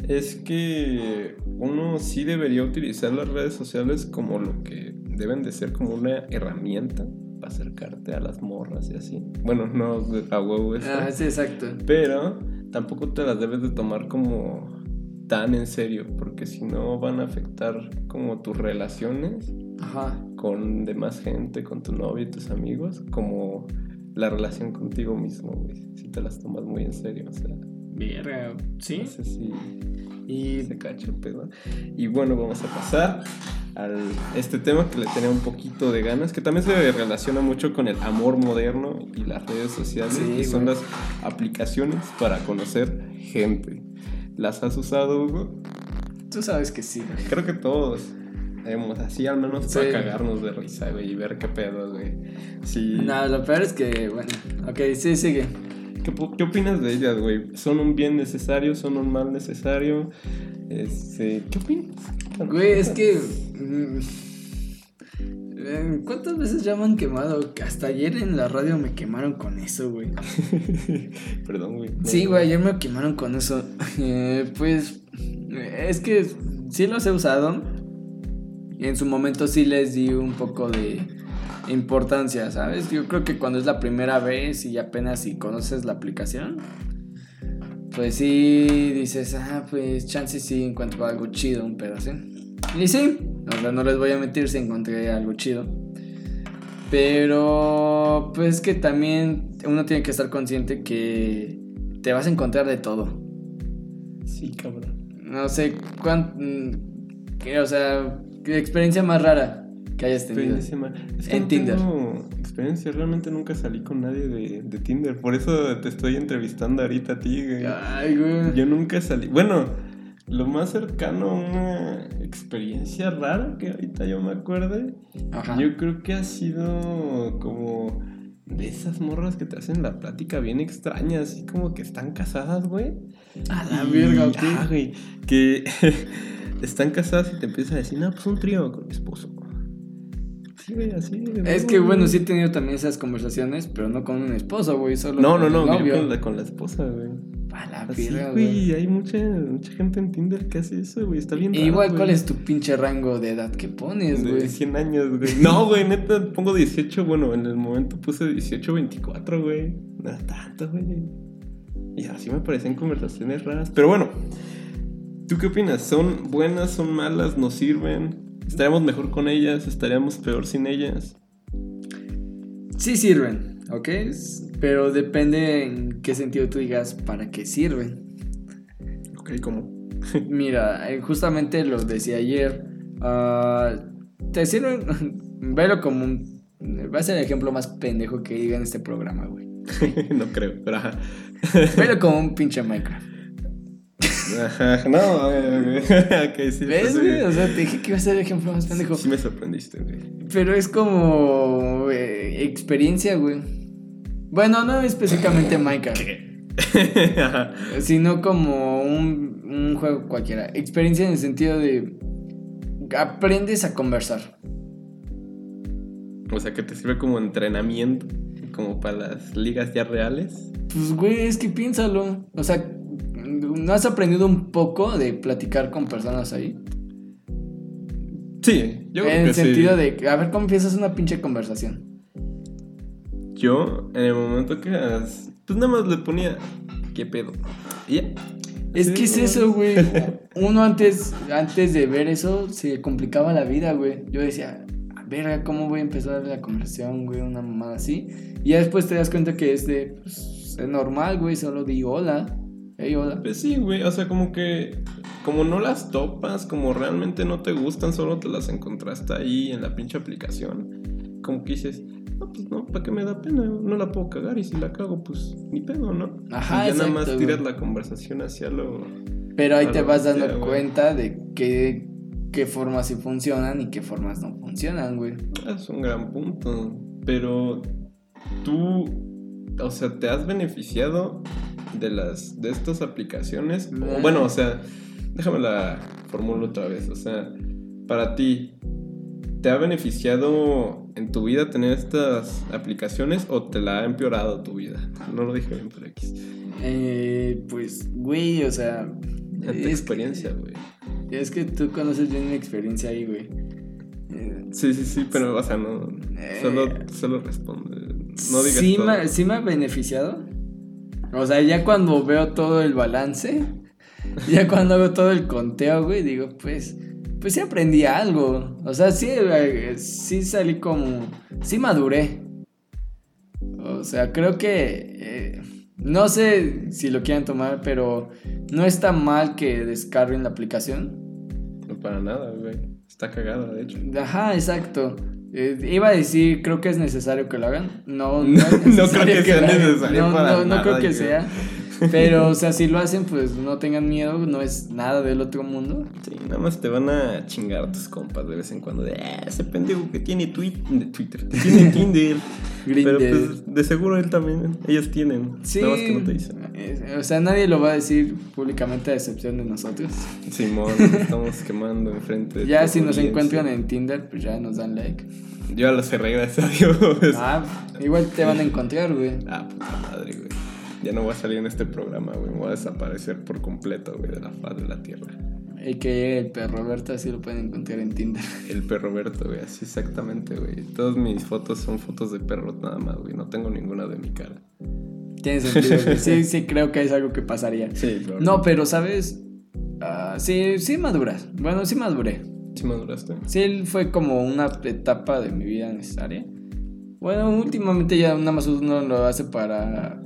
es que uno sí debería utilizar las redes sociales como lo que deben de ser como una herramienta para acercarte a las morras y así. Bueno, no a huevo eso. Ah, sí, exacto. Pero tampoco te las debes de tomar como tan en serio, porque si no van a afectar como tus relaciones Ajá. con demás gente, con tu novio y tus amigos, como la relación contigo mismo, güey. Si te las tomas muy en serio, o sea, Verga, ¿sí? no sé si Y se cacha el pedo. Y bueno, vamos a pasar al este tema que le tenía un poquito de ganas, que también se relaciona mucho con el amor moderno y las redes sociales, Sí, que son güey. las aplicaciones para conocer gente. ¿Las has usado, Hugo? tú sabes que sí, güey. Creo que todos hemos, así al menos Sí. para cagarnos de risa, güey, y ver qué pedo, güey. Sí. No, lo peor es que, bueno, ok, sí, sigue. ¿Qué, opinas de ellas, güey? ¿Son un bien necesario? ¿Son un mal necesario? Este, ¿Qué opinas? Güey, es que. mm, eh, ¿Cuántas veces ya me han quemado? Que Hasta ayer en la radio me quemaron con eso, güey. Perdón, güey. No, Sí, güey, ayer me quemaron con eso. Eh, pues. Es que sí los he usado. En su momento sí les di un poco de importancia, ¿sabes? Yo creo que cuando es la primera vez y apenas si conoces la aplicación. Pues sí, dices, ah, pues chance sí encuentro algo chido, un pedazo. Y sí, o sea, no les voy a mentir si encontré algo chido. Pero, pues que también uno tiene que estar consciente que te vas a encontrar de todo. Sí, cabrón. No sé cuánto. O sea, qué experiencia más rara. Que hayas tenido. Es que En no Tinder. tengo experiencia, realmente nunca salí con nadie de, de Tinder. Por eso te estoy entrevistando ahorita a ti, güey. Ay, güey. Yo nunca salí. Bueno, lo más cercano a una experiencia rara que ahorita yo me acuerde, Ajá. yo creo que ha sido como de esas morras que te hacen la plática bien extraña, así como que están casadas, güey. A la Y- verga, ok. ah, güey, que están casadas y te empiezan a decir, no, pues un trío con mi esposo. Sí, güey, así. Es que bueno, sí he tenido también esas conversaciones, pero no con un esposo, güey, solo No, con no, no, yo con la, con la esposa, güey. A la Así, verga, güey. hay mucha, mucha gente en Tinder que hace eso, güey, está bien E raro, igual, güey. ¿cuál es tu pinche rango de edad que pones, De güey? 100 años, güey. No, güey, neta, pongo 18, bueno, en el momento puse 18, 24, güey. No era tanto, güey. Y así me parecen conversaciones raras. Pero bueno, ¿tú qué opinas? ¿Son buenas, son malas, nos sirven? ¿Estaríamos mejor con ellas? ¿Estaríamos peor sin ellas? Sí sirven, ¿ok? Pero depende en qué sentido tú digas para qué sirven. Ok, ¿cómo? Mira, eh, justamente lo decía ayer. ah, te sirven. Velo como un. Va a ser el ejemplo más pendejo que diga en este programa, güey. no creo, pero ajá. Velo como un pinche Minecraft. Ajá, no, ok, sí. ¿Ves, sí, güey? O sea, te dije que iba a ser el ejemplo más pendejo. Sí me sorprendiste, güey. Pero es como. eh, experiencia, güey. Bueno, no específicamente Minecraft. Sino como un, un juego cualquiera. Experiencia en el sentido de aprendes a conversar. O sea, que te sirve como entrenamiento, como para las ligas ya reales. Pues güey, es que piénsalo. O sea, ¿no has aprendido un poco de platicar con personas ahí? Sí, yo creo en que el sentido sí. de, a ver cómo empiezas una pinche conversación. Yo, en el momento que... Pues nada más le ponía... ¿Qué pedo? Y ya. Es Sí, que es eso, güey. Uno antes, antes de ver eso se complicaba la vida, güey. Yo decía, a ver, ¿cómo voy a empezar la conversación, güey? Una mamada así. Y ya después te das cuenta que es de, pues, es normal, güey. Solo di hola. Hey, hola. Pues sí, güey. O sea, como que... Como no las topas, como realmente no te gustan, solo te las encontraste ahí en la pinche aplicación. Como que dices... No, pues no, ¿para qué me da pena? No la puedo cagar y si la cago, pues ni pedo, ¿no? Ajá, y ya nada más güey. tiras la conversación hacia lo... Pero ahí te vas dando sea, güey. cuenta de qué, qué formas sí funcionan y qué formas no funcionan, güey. Es un gran punto. Pero tú, o sea, ¿te has beneficiado de las de estas aplicaciones? O, bueno, o sea, déjame la formulo otra vez. O sea, para ti, ¿te ha beneficiado en tu vida tener estas aplicaciones o te la ha empeorado tu vida? No lo dije bien, pero X. Eh, pues, güey, o sea. Tu experiencia, güey. Es que tú conoces bien mi experiencia ahí, güey. Sí, sí, sí, pero, o sea, no. Eh. Solo, solo responde. No digas sí, todo. me, sí me ha beneficiado. O sea, ya cuando veo todo el balance, ya cuando hago todo el conteo, güey, digo, pues, pues sí aprendí algo. O sea, sí, eh, sí salí como, sí maduré. O sea, creo que, eh, no sé si lo quieran tomar, pero no está mal que descarguen la aplicación. No para nada, güey. Está cagada, de hecho. Ajá, exacto. Eh, iba a decir, creo que es necesario que lo hagan. No, No, es no creo que sea lo hagan. necesario No, para no, no nada, creo que güey. sea. Pero, o sea, si lo hacen, pues no tengan miedo. No es nada del otro mundo. Sí, nada más te van a chingar tus compas de vez en cuando. De, "Ah, ese pendejo que tiene tweet, Twitter, tiene Tinder. Pero pues de seguro él también, ellos tienen. Sí. Nada más que no te dicen. Eh, O sea, nadie lo va a decir públicamente a excepción de nosotros. Simón, estamos quemando enfrente de Ya si nos audiencia. encuentran en Tinder, pues ya nos dan like. Yo ya lo cerré, gracias a Dios. Ah, igual te van a encontrar, güey. Ah, puta madre, güey. Ya no voy a salir en este programa, güey. Me voy a desaparecer por completo, güey, de la faz de la tierra. Y que el perro Roberto así lo pueden encontrar en Tinder. El perro Berto, güey, así exactamente, güey. Todas mis fotos son fotos de perros nada más, güey. No tengo ninguna de mi cara. Tiene sentido, güey. Sí, sí, creo que es algo que pasaría. Sí, claro. No, pero sabes, Ah, sí, sí maduras. Bueno, sí maduré. ¿Sí maduraste? Sí, fue como una etapa de mi vida necesaria. Bueno, últimamente ya nada más uno lo hace para.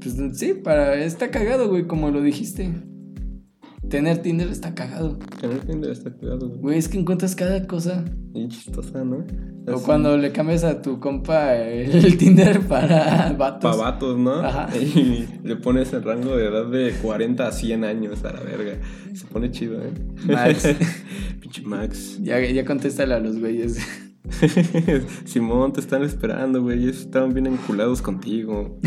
Pues sí, para. Está cagado, güey, como lo dijiste. tener Tinder está cagado. Tener Tinder está cuidado, güey. Güey, es que encuentras cada cosa. Y chistosa, ¿no? O cuando le cambias a tu compa el Tinder para vatos. Pa' vatos, ¿no? Ajá. Y le pones el rango de edad de 40 a 100 años a la verga. Se pone chido, ¿eh? Max. Pinche Max. Ya, ya contéstale a los güeyes. Simón, te están esperando, güey. Estaban bien enculados contigo.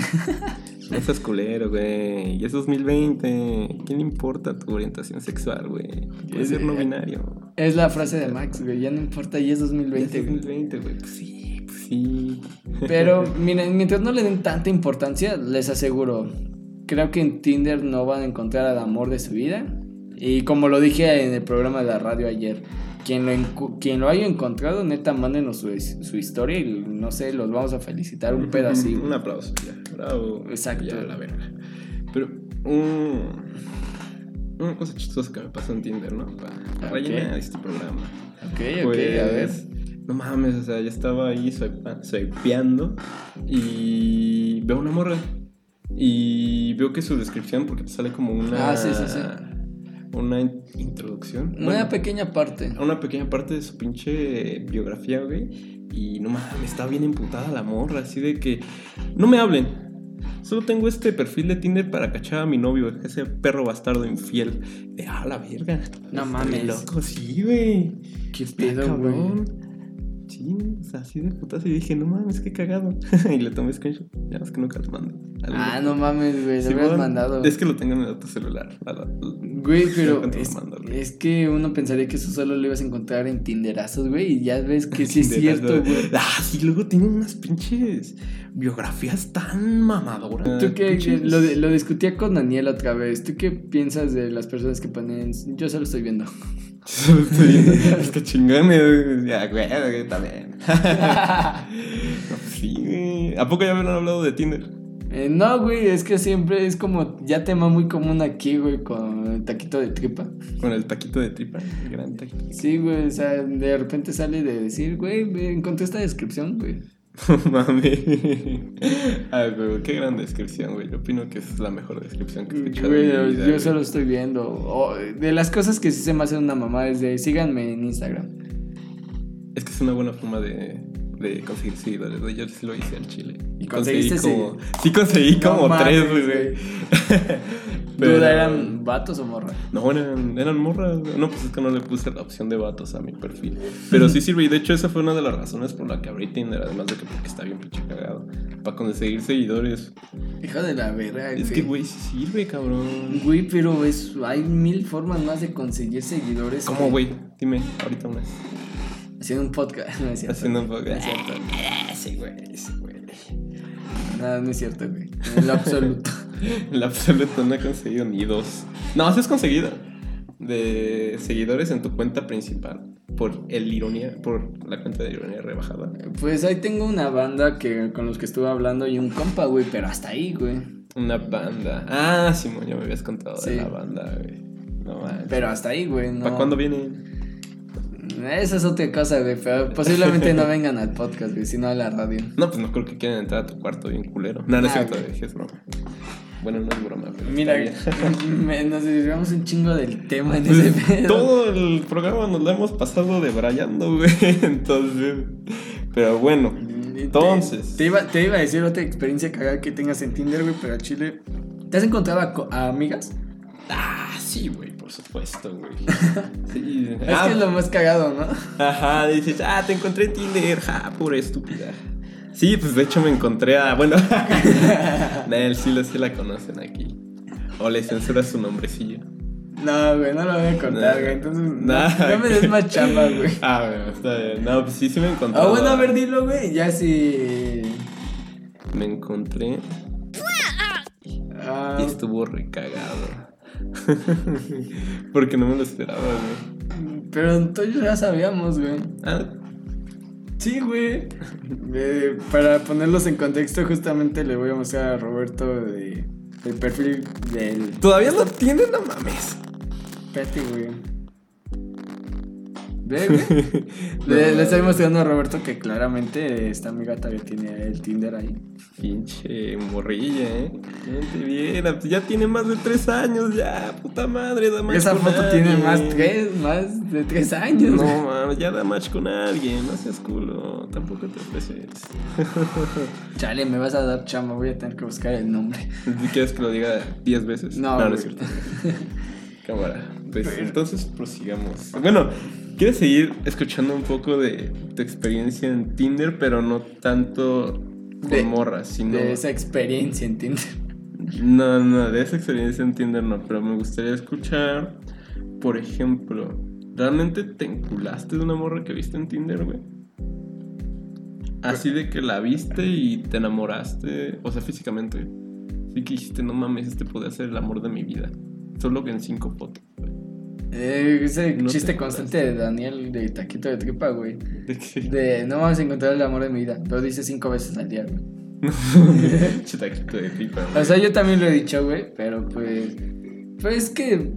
No seas culero, güey. Y es 2020. ¿Quién le importa tu orientación sexual, güey? Puedes ser no binario. Es la frase de Max, güey. Ya no importa, ya es Es 2020, güey. 2020, güey. Pues sí, pues sí. Pero miren, mientras no le den tanta importancia, les aseguro, creo que en Tinder no van a encontrar al amor de su vida. Y como lo dije en el programa de la radio ayer, quien lo, quien lo haya encontrado, neta, mándenos su, su historia y no sé, los vamos a felicitar un pedacito. Un aplauso, ya. Bravo. Exacto. Ya, la verga. Pero, un- una cosa chistosa que me pasó en Tinder, ¿no? Para rellenar este programa. Ok, ok, Pues, a ver. No mames, o sea, yo estaba ahí swipeando y veo una morra. Y veo que su descripción, porque te sale como una. Ah, sí, sí, sí. Una in- introducción. Una Bueno, pequeña parte. una pequeña parte de su pinche biografía, güey. Y no mames, estaba bien emputada la morra, así de que. No me hablen. Solo tengo este perfil de Tinder para cachar a mi novio, ese perro bastardo infiel. De ah, la verga. No mames. loco, sí, güey. ¿Qué pedo, güey? Sea, así de putazo. Y dije, no mames, qué cagado. y le tomé screenshot. Ya es que nunca lo mando. Ah, no mames, güey, lo Sí, hubieras bueno, mandado. Es que lo tengo en el otro celular. La- la- Güey, pero lo es, mando, güey. es que uno pensaría que eso solo lo ibas a encontrar en Tinderazos, güey, y ya ves que sí es cierto, güey. Ah, sí, luego tiene unas pinches biografías tan mamadoras. ¿Tú qué? Pinches- Lo, lo discutía con Daniel otra vez. ¿Tú qué piensas de las personas que ponen? Yo solo estoy viendo. Solo estoy viendo. Es que chingones. güey. Ya, güey, güey, también. Pues sí, güey. ¿A poco ya habían hablado de Tinder? Eh, no, güey, es que siempre es como ya tema muy común aquí, güey, con el taquito de tripa. Con el taquito de tripa. El gran taquito. Sí, güey, o sea, de repente sale de decir, güey, me encontré esta descripción, güey. Mami. Ay, pero qué gran descripción, güey. Yo opino que es la mejor descripción que he escuchado. Güey, en mi vida, yo güey. solo estoy viendo. De las cosas que sí se me hacen una mamá es de síganme en Instagram. Es que es una buena forma de, de conseguir seguidores, güey. Yo sí lo hice al chile. ¿Y Conseguí como, Sí, conseguí como tres, güey. Pero- ¿Duda eran vatos o morra? No, eran, eran morras. No, pues es que no le puse la opción de vatos a mi perfil. Pero sí sirve. Y de hecho, esa fue una de las razones por la que abrí Tinder. Además de que porque está bien pinche cagado. Para conseguir seguidores. Hija de la verga, Es que, güey, sí sirve, cabrón. Güey, pero es, hay mil formas más de conseguir seguidores. ¿Cómo, que- güey? Dime, ahorita una. Haciendo un podcast. No es cierto. Haciendo un. No es cierto. Sí, güey, sí, güey. No, no es cierto, güey. En lo absoluto. En la absoluta no he conseguido ni dos. No, sí has conseguido. De seguidores en tu cuenta principal. Por el ironía, por la cuenta de ironía rebajada. Pues ahí tengo una banda que con los que estuve hablando y un compa, güey, pero hasta ahí, güey. Una banda. Ah, Simón, ya me habías contado Sí. de la banda, güey. No manches. Pero hasta ahí, güey. No. ¿Para cuándo vienen? Esa es otra cosa, güey. Pero posiblemente no vengan al podcast, güey, sino a la radio. No, pues no creo que quieran entrar a tu cuarto bien culero. No, no es cierto, es broma. Bueno, no es broma, pero. Mira, me- nos desviamos un chingo del tema en Pues, ese pedo. todo el programa nos lo hemos pasado debrayando, güey. Entonces. Pero bueno. Entonces. Te, te iba, te iba a decir otra experiencia cagada que tengas en Tinder, güey, pero a Chile. ¿Te has encontrado a, amigas? Ah, sí, güey, por supuesto, güey. Sí. Es Ah, que es lo más cagado, ¿no? Ajá, dices, ah, te encontré en Tinder, ja, pura estúpida. Sí, pues de hecho me encontré a. Bueno, Nel, sí, sí la conocen aquí. O le censura su nombrecillo. No, güey, no lo voy a contar, güey. Entonces, no, no me des más chamba, güey. Ah, bueno, está bien. No, pues sí, sí me encontré. Ah, bueno, a ver, dilo, güey. Ya sí. Me encontré Ah, y estuvo recagado. Porque no me lo esperaba, güey. pero todos ya sabíamos, güey. Ah, Sí, güey. Eh, para ponerlos en contexto, justamente le voy a mostrar a Roberto de, el perfil del. todavía lo tienen, no mames. Espérate, güey. Ve, güey. le, le estoy mostrando a Roberto que claramente esta amiga todavía tiene el Tinder ahí. Pinche morrilla, ¿eh? Gente bien, ya tiene más de tres años, ya, puta madre, da match Esa con foto tiene más, tres, más de tres años. No, mames, ya da match con alguien, no seas culo, tampoco te ofreces. Chale, me vas a dar chamba, voy a tener que buscar el nombre. Quieres que lo diga diez veces. No, no, güey. es cierto. Cámara. Pues, entonces prosigamos. Bueno, ¿quieres seguir escuchando un poco de tu experiencia en Tinder, pero no tanto con De- morras, sino... De esa experiencia en Tinder. No, no, de esa experiencia en Tinder no, pero me gustaría escuchar, por ejemplo, ¿realmente te enculaste de una morra que viste en Tinder, güey? Así de que la viste y te enamoraste, o sea, físicamente. Sí que dijiste, no mames, este puede ser el amor de mi vida. Solo que en cinco fotos, güey. Eh, ese No chiste constante de Daniel de Taquito de Tripa, güey. ¿De qué? De no vamos a encontrar el amor de mi vida. Lo dice cinco veces al día, güey. Chitaquito de pipa, O sea, yo también lo he dicho, güey, pero pues. Pues es que.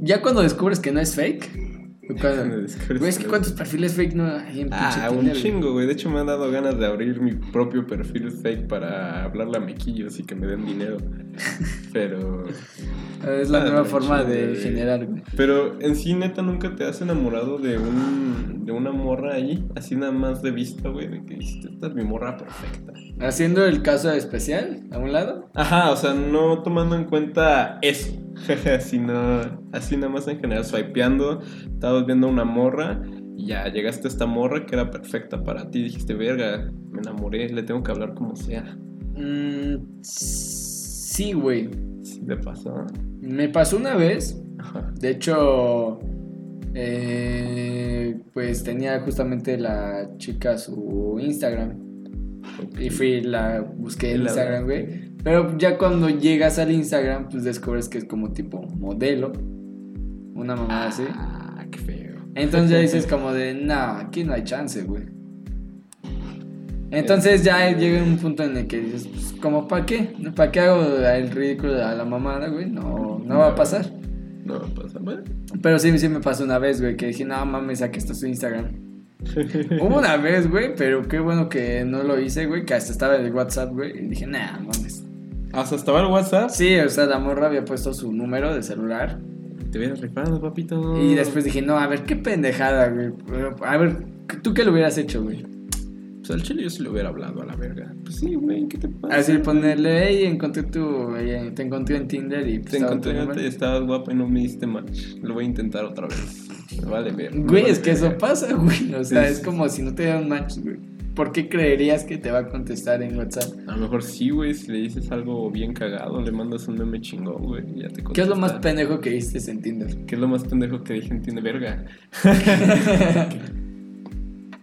Ya cuando descubres que no es fake. Güey, es que cuántos perfiles fake no hay en Ah, un Tinder, chingo, güey. De hecho, me han dado ganas de abrir mi propio perfil fake para hablarle a mequillos y que me den dinero. Pero. Es la Ah, nueva forma de generar, güey. Pero en sí, neta, nunca te has enamorado de un de una morra ahí, así nada más de vista, güey, de que esta es mi morra perfecta. Haciendo el caso especial a un lado. Ajá, o sea, no tomando en cuenta eso, sino así nada más en general, swipeando, estabas viendo una morra y ya llegaste a esta morra que era perfecta para ti, dijiste, verga, me enamoré, le tengo que hablar como sea. Mm, sí, güey. Sí, te pasó. Me pasó una vez. Ajá. De hecho, eh, pues tenía justamente la chica su Instagram. Y fui, la busqué en Instagram, güey. Pero ya cuando llegas al Instagram, pues descubres que es como tipo modelo. Una mamada así. Ah, qué feo. Entonces ya dices como de, nah, aquí no hay chance, güey. Entonces ya llega un punto en el que dices, pues, como para qué? ¿Para qué hago el ridículo a la mamada, güey? No, no va a pasar. No pasa, bueno. Pero sí, sí me pasó una vez, güey, que dije, no mames, aquí está su Instagram. Hubo una vez, güey, pero qué bueno que no lo hice, güey, que hasta estaba en el WhatsApp, güey. Y dije, nah, mames. Hasta estaba el WhatsApp. Sí, o sea, la morra había puesto su número de celular. Te hubieras rifado, papito. Y después dije, no, a ver, qué pendejada, güey. A ver, ¿tú qué lo hubieras hecho, güey? Pues al chile yo sí le hubiera hablado a la verga. Pues sí, güey, ¿qué te pasa? Así ponerle, hey, encontré tu, eh, te encontré en Tinder y pues, Te encontré, te número. estabas guapa y no me diste match. Lo voy a intentar otra vez. Me vale ver. Güey, vale es que eso pasa, güey. O sea, Sí, es como si no te dieran match, güey. ¿Por qué creerías que te va a contestar en WhatsApp? A lo mejor sí, güey, si le dices algo bien cagado, le mandas un meme chingón, güey, ya te ¿Qué es lo más pendejo que viste en Tinder? ¿Qué es lo más pendejo que dije en Tinder? Verga.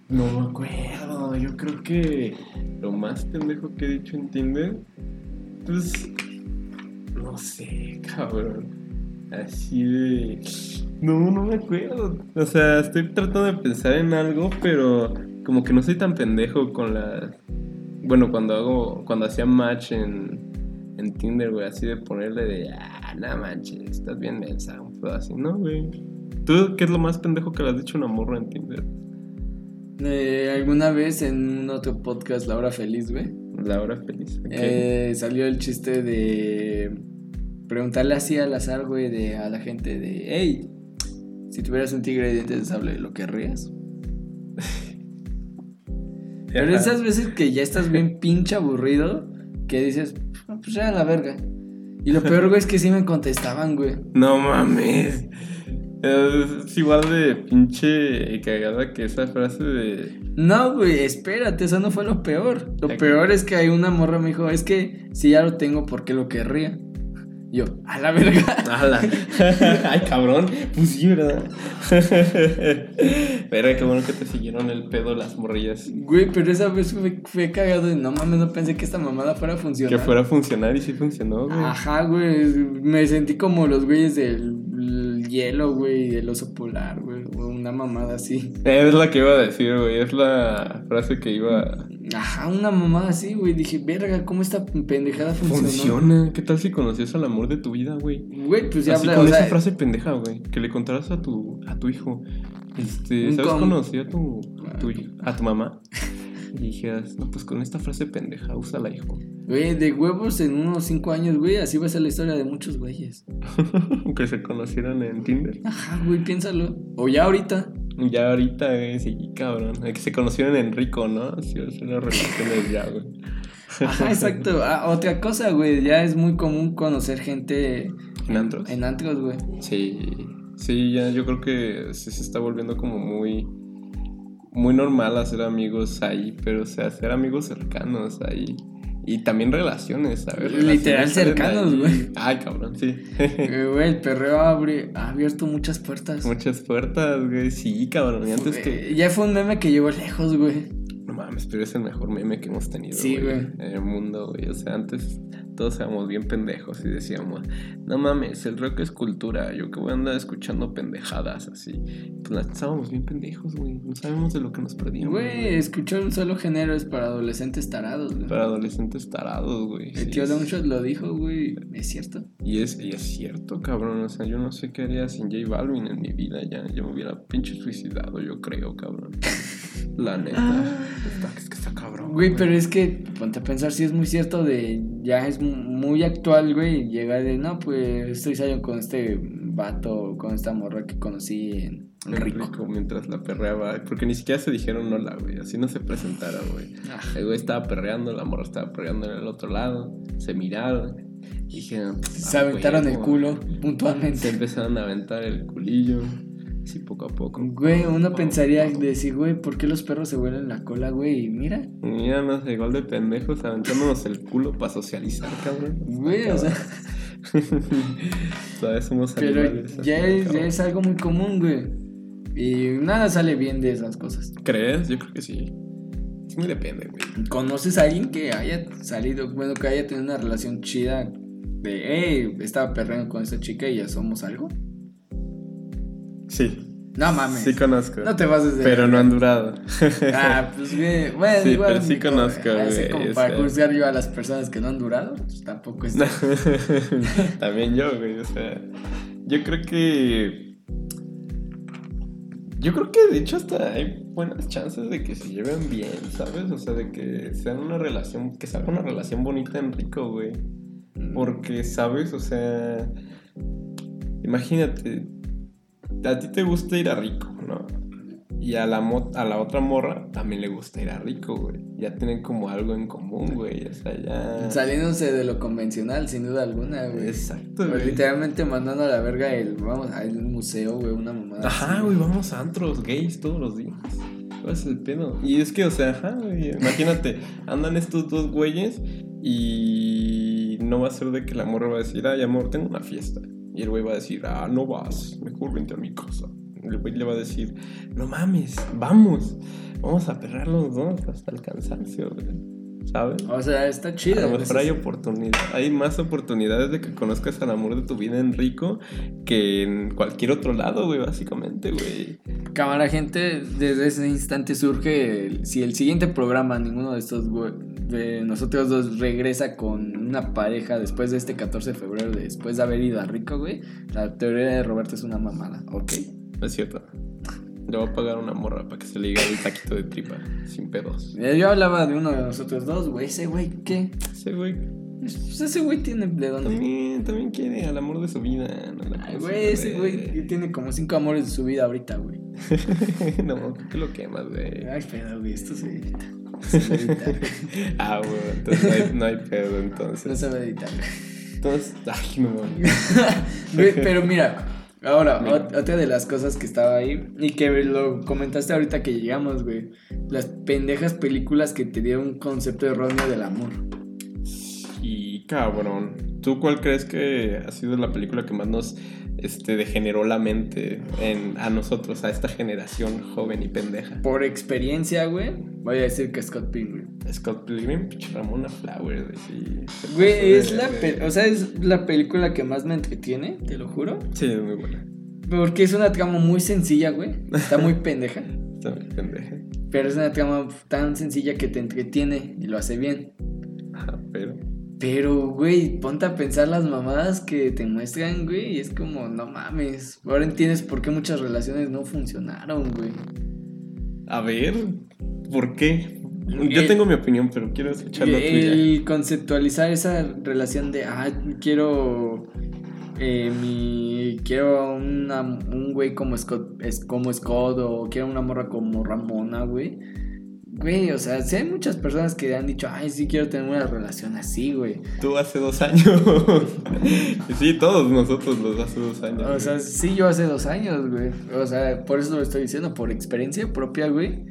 No me acuerdo, yo creo que lo más pendejo que he dicho en Tinder, pues, no sé, cabrón. Así de... No, no me acuerdo. O sea, estoy tratando de pensar en algo, pero como que no soy tan pendejo con la... Bueno, cuando hago, cuando hacía match en, en Tinder, güey, así de ponerle de, ah, no manches, estás bien mensa, un pedo así, ¿no, güey? ¿Tú qué es lo más pendejo que le has dicho a una morra en Tinder? Eh, alguna vez en un otro podcast, La Hora Feliz, güey, La hora feliz. ok. eh, salió el chiste de preguntarle así al azar, güey, de, a la gente de, hey, si tuvieras un tigre de dientes de sable, ¿lo querrías? Pero esas veces que ya estás bien pinche aburrido, que dices, "Ah, pues ya la verga. Y lo peor, güey, es que sí me contestaban, güey. No mames. Es igual de pinche cagada que esa frase de. No, güey, espérate, eso no fue lo peor. Lo peor es que hay una morra me dijo, es que si ya lo tengo, ¿por qué lo querría? Yo, a la verga. ¡Hala! Ay, cabrón. Pues sí, ¿verdad? Pero qué bueno que te siguieron el pedo las morrillas. Güey, pero esa vez fue, fue cagado de no mames, no pensé que esta mamada fuera a funcionar. Que fuera a funcionar y sí funcionó, güey. Ajá, güey. Me sentí como los güeyes del hielo, güey, del oso polar, güey, una mamada así. Es la que iba a decir, güey. Es la frase que iba. Ajá, una mamada así, güey. Dije, verga, ¿cómo esta pendejada funcionó? Funciona. ¿Qué tal si conocías al amor de tu vida, güey? Güey, pues ya Así habla, con o sea, esa frase pendeja, güey. Que le contaras a tu, a tu hijo. Este, ¿sabes com- conocer a tu, a tu, a tu mamá? Y dijeras, no, pues con esta frase pendeja, úsala, hijo. Güey, de huevos en unos 5 años, güey, así va a ser la historia de muchos güeyes. que se conocieran en Tinder. Ajá, güey, piénsalo. O ya ahorita. Ya ahorita, güey, sí, cabrón. Que se conocieron en Rico, ¿no? A ser las relaciones ya, güey. Ajá, exacto. Ah, otra cosa, güey, ya es muy común conocer gente ¿En antros? en antros, güey. Sí, sí, ya yo creo que se, se está volviendo como muy muy normal hacer amigos ahí, pero o sea, hacer amigos cercanos ahí y también relaciones, ¿sabes? Literal cercanos, güey. Ay, cabrón, sí. Eh, Güey, el perreo abre, ha abierto muchas puertas. Muchas puertas, güey. Sí, cabrón. Y antes que Ya fue un meme que llegó lejos, güey. no mames, pero es el mejor meme que hemos tenido, Sí, güey. en el mundo, güey. O sea, antes todos éramos bien pendejos y decíamos, no mames, el rock es cultura, yo que voy a andar escuchando pendejadas así. Pues estábamos bien pendejos, güey. No sabemos de lo que nos perdíamos. Güey, escuchar un solo género es para adolescentes tarados, güey. Para adolescentes tarados, güey. El sí, tío Longshot lo dijo, güey. Es cierto. Y es, y es cierto, cabrón. O sea, yo no sé qué haría sin J Balvin en mi vida. Ya, ya me hubiera pinche suicidado, yo creo, cabrón. La neta. Está, es que está cabrón. Güey, pero es que ponte a pensar si es muy cierto de ya es mu- muy actual, güey, llegar de no, pues estoy saliendo con este vato, con esta morra que conocí en Rico. rico mientras la perreaba. Porque ni siquiera se dijeron hola, güey. Así no se presentaron, güey. Ah, El güey estaba perreando, la morra estaba perreando en el otro lado. Se miraron. Y dijeron. se "Ah, aventaron el huevo". culo Se puntualmente. empezaron a aventar el culillo. Así poco a poco. Güey, uno pensaría decir, güey, ¿por qué los perros se huelan la cola, güey? Y mira, Míranos igual de pendejos aventándonos el culo para socializar, cabrón. güey, o sea, Todavía somos pero animales, ya es, ya es algo muy común, güey. Y nada sale bien de esas cosas. ¿Crees? Yo creo que sí. Es muy depende, güey. ¿Conoces a alguien que haya salido, bueno, que haya tenido una relación chida de, hey, estaba perreando con esta chica y ya somos algo? Sí. No mames. Sí conozco. no te pases de. Pero no han durado. Ah, pues güey, bueno, Sí, igual. pero sí ni conozco, como- así güey, como para juzgar yo a las personas que no han durado, pues tampoco es. También yo, güey. O sea, yo creo que. Yo creo que de hecho hasta hay buenas chances de que se lleven bien, ¿sabes? O sea, de que sean una relación, que sea una relación bonita en rico, güey. Porque, ¿sabes? O sea, imagínate, a ti te gusta ir a rico, ¿no? Y a la, mo- a la otra morra también le gusta ir a rico, güey. Ya tienen como algo en común, güey. O sea, ya... Saliéndose de lo convencional, sin duda alguna, güey. Exacto, Pues, güey. literalmente mandando a la verga el, vamos, a un museo, güey, una mamada. Ajá, así. güey, vamos a antros gays todos los días. ¿Cuál es el pedo? Y es que, o sea, ajá, güey, imagínate, andan estos dos güeyes y no va a ser de que la morra va a decir, ay, amor, tengo una fiesta. Y el güey va a decir, ah, no vas, mejor vente a mi casa. El güey le va a decir, no mames, vamos, vamos a perrar los dos hasta el cansancio. ¿Sabes? O sea, está A chido. lo güey, mejor hay oportunidad, hay más oportunidades de que conozcas al amor de tu vida en Rico que en cualquier otro lado, güey, básicamente, güey. Cámara, gente, desde ese instante surge. el- si el siguiente programa, ninguno de estos güey, de nosotros dos regresa con una pareja después de este 14 de febrero, después de haber ido a Rico, güey, la teoría de Roberto es una mamada, ¿ok? Es cierto. Le voy a pagar una morra para que se le diga el taquito de tripa, sin pedos. Eh, Yo hablaba de uno de nosotros dos, güey, ese güey, ¿qué? Ese güey Pues ese güey tiene de dónde. también, también quiere al amor de su vida. No Ay, güey, ese güey tiene como cinco amores de su vida ahorita, güey. no, creo que lo quemas, güey. Ay, pero, güey, esto se edita. Se va a editar. Ah, bueno, entonces no hay, no hay pedo, No entonces. se va a editar. Entonces, ay, no mames. Güey, pero mira, ahora, otra de las cosas que estaba ahí y que lo comentaste ahorita que llegamos, güey. Las pendejas películas que te dieron un concepto erróneo del amor. Y cabrón, ¿tú cuál crees que ha sido la película que más nos este, degeneró la mente en, a nosotros, a esta generación joven y pendeja? Por experiencia, güey, voy a decir que Scott Pilgrim. Scott Pilgrim, Ramona Flowers, güey. de es la, o sea, es la película que más me entretiene, te lo juro. Sí, es muy buena. Porque es una trama muy sencilla, güey. Está muy pendeja. Está muy pendeja. Pero es una trama tan sencilla que te entretiene y lo hace bien. Ajá, pero. Pero, güey, ponte a pensar las mamadas que te muestran, güey. Y es como, no mames. Ahora entiendes por qué muchas relaciones no funcionaron, güey. A ver, ¿por qué? Yo El- tengo mi opinión, pero quiero escuchar la tuya. El conceptualizar esa relación de, ah, quiero. eh, mi. Quiero una- un güey como Scott, es, como Scott o quiero una morra como Ramona, güey. Güey, o sea, sí hay muchas personas que han dicho, ay, sí quiero tener una relación así, güey. Tú hace dos años. sí, todos nosotros los hace dos años. O sea, sí, yo hace dos años, güey. O sea, por eso lo estoy diciendo, por experiencia propia, güey.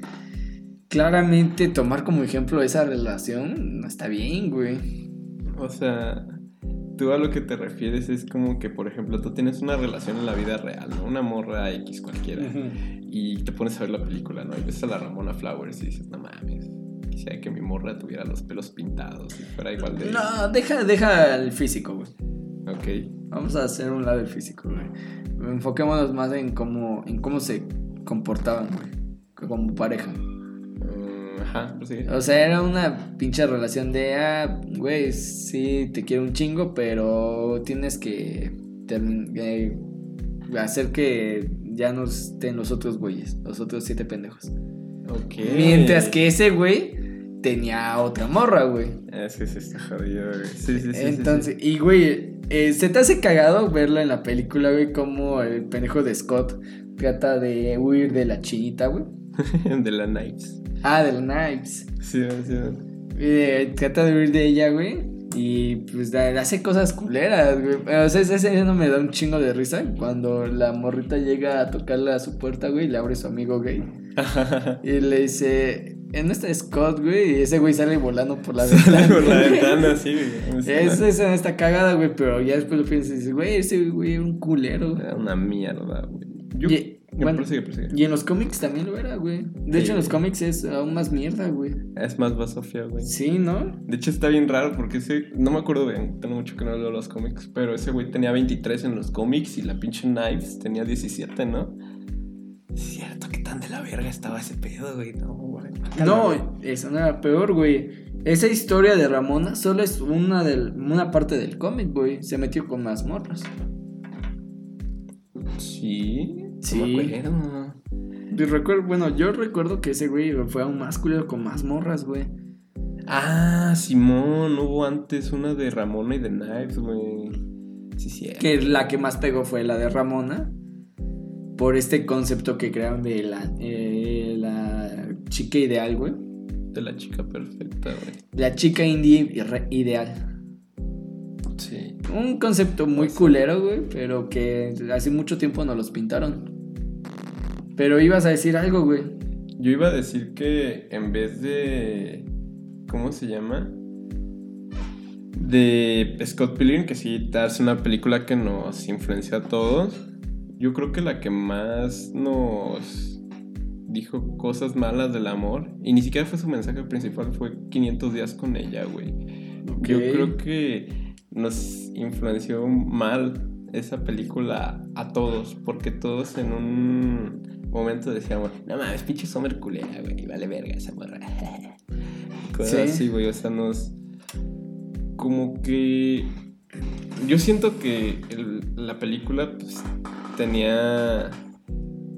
Claramente tomar como ejemplo esa relación no está bien, güey. O sea, tú a lo que te refieres es como que, por ejemplo, tú tienes una relación en la vida real, ¿no? Una morra X cualquiera. Y te pones a ver la película, ¿no? Y ves a la Ramona Flowers y dices, no mames. Quisiera que mi morra tuviera los pelos pintados y fuera igual de. No, deja, deja el físico, güey. Ok. Vamos a hacer un lado del físico, güey. Enfoquémonos más en cómo, en cómo se comportaban, güey. Como pareja. Ajá, prosigue. O sea, era una pinche relación de, ah, güey, sí, te quiero un chingo, pero tienes que eh, hacer que ya no estén los otros güeyes, los otros siete pendejos. Ok. Mientras que ese güey tenía otra morra, güey. Es que se está jodido, güey. Sí, sí, sí. sí, Entonces, y güey, eh, se te hace cagado verla en la película, güey, como el pendejo de Scott trata de huir de la chinita, güey. sí. de la Knives. Ah, de la Knives. Sí, sí. Eh, trata de huir de ella, güey. Y pues hace cosas culeras, güey. O sea, ese ese no me da un chingo de risa. Cuando la morrita llega a tocarle a su puerta, güey, y le abre su amigo gay. Y le dice, en esta Scott, güey. Y ese güey sale volando por la Sale ventana. por la ventana, sí, güey. Esa escena está cagada, güey. Pero ya después lo piensas y dices, güey, ese güey era un culero. Era una mierda, güey. Yo. Y- bueno, prosigue, prosigue. y en los cómics también lo era, güey. De Sí. hecho, en los cómics es aún más mierda, güey. Es más basofia, güey. Sí, ¿no? De hecho, está bien raro porque ese. No me acuerdo bien, tengo mucho que no leo los cómics. Pero ese güey tenía 23 en los cómics y la pinche Knives tenía 17, ¿no? Es cierto, que tan de la verga estaba ese pedo, güey. No, güey. No, eso no era peor, güey. Esa historia de Ramona solo es una, del, una parte del cómic, güey. Se metió con más morras. Sí. Sí. No me acuerdo. Y recuerdo, bueno, yo recuerdo que ese güey fue aún más culero con más morras, güey. Ah, Simón, hubo antes una de Ramona y de Knives, güey. Sí, sí. Que la que más pegó fue la de Ramona. Por este concepto que crearon de la, eh, la chica ideal, güey. De la chica perfecta, güey. La chica indie ideal. Sí. Un concepto muy culero, güey, pero que hace mucho tiempo nos los pintaron. Pero ibas a decir algo, güey. Yo iba a decir que en vez de. ¿Cómo se llama? De Scott Pilgrim, que sí hace una película que nos influenció a todos. Yo creo que la que más nos dijo cosas malas del amor, y ni siquiera fue su mensaje principal, fue 500 días con ella, güey. Yo creo que nos influenció mal esa película a todos, porque todos en un momento decíamos, no mames, pinche Summer culera, güey, vale verga esa morra. Cosas Sí. así, güey, o sea, nos... Como que... Yo siento que el- la película pues, tenía...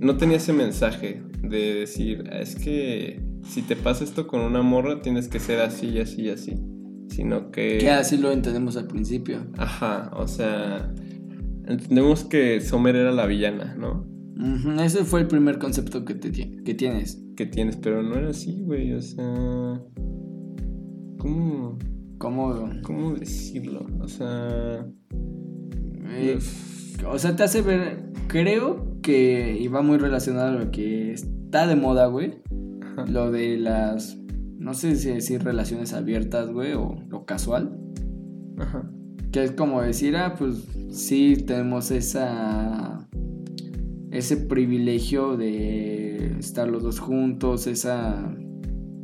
No tenía ese mensaje de decir, "Ah, es que si te pasa esto con una morra tienes que ser así y así y así. Sino que... Que así lo entendemos al principio. Ajá, o sea, entendemos que Sommer era la villana, ¿no? Ujú, ese fue el primer concepto que, te, que tienes. Que tienes, pero no era así, güey, o sea... ¿Cómo, ¿Cómo? cómo decirlo? O sea... eh, o sea, te hace ver. Creo que iba muy relacionado a lo que está de moda, güey. Ajá. Lo de las. No sé si decir relaciones abiertas, güey, o lo casual. Ajá. Que es como decir, ah, pues sí, tenemos esa. Ese privilegio de estar los dos juntos, esa.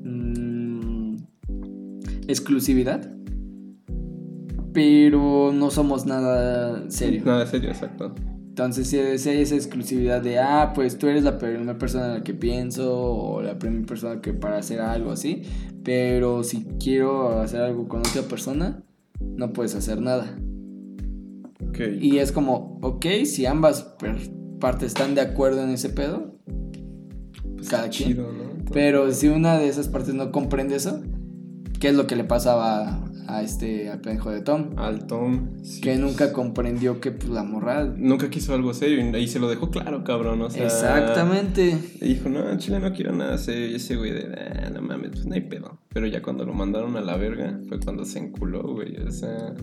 mm, exclusividad. Pero no somos nada serio. Nada serio, exacto. Entonces, si es esa exclusividad de, ah, pues tú eres la primera persona en la que pienso o la primera persona que para hacer algo así, pero si quiero hacer algo con otra persona, no puedes hacer nada. Ok. Y es como, ok, si ambas partes están de acuerdo en ese pedo, Pues cada quien. chido, ¿no? Pero si una de esas partes no comprende eso, ¿qué es lo que le pasaba a este al pendejo de Tom? Al Tom. sí, que pues, nunca comprendió que pues, la morra. Nunca quiso algo serio y, y se lo dejó claro, cabrón. O sea, Exactamente. Dijo, no, en Chile no quiero nada serio. Y ese güey de, "Ah, no mames, pues no hay pedo. Pero ya cuando lo mandaron a la verga fue cuando se enculó, güey. O sea.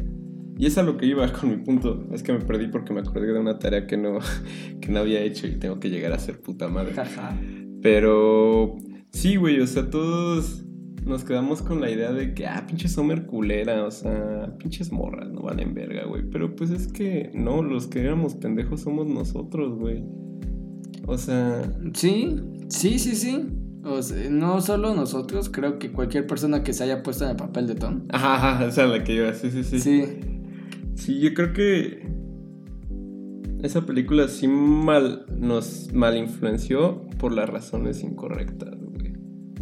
Y es a lo que iba con mi punto. Es que me perdí porque me acordé de una tarea que no, que no había hecho y tengo que llegar a ser puta madre. Pero sí, güey, o sea, todos nos quedamos con la idea de que, ah, pinche Summer culera, o sea, pinches morras, no valen verga, güey. Pero pues es que no, los que éramos pendejos somos nosotros, güey. O sea, Sí, sí, sí, sí. O sea, no solo nosotros, creo que cualquier persona que se haya puesto en el papel de Tom. ajá, ajá, esa es la que iba, sí, sí, sí. Sí. Sí, yo creo que esa película sí mal, nos mal influenció por las razones incorrectas.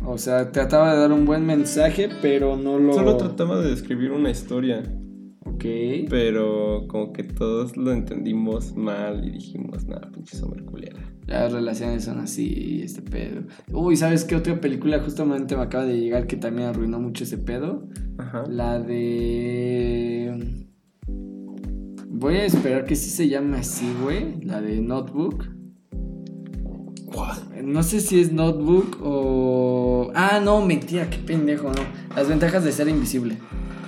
O sea, trataba de dar un buen mensaje, pero no lo. Solo trataba de describir una historia. Ok. Pero como que todos lo entendimos mal y dijimos, nada, pinche Summer culera. Las relaciones son así, este pedo. Uy, ¿sabes qué otra película justamente me acaba de llegar que también arruinó mucho ese pedo? Ajá. La de. Voy a esperar que sí se llame así, güey. La de Notebook. No sé si es Notebook o. Ah, no, mentira, qué pendejo, no. Las ventajas de ser invisible.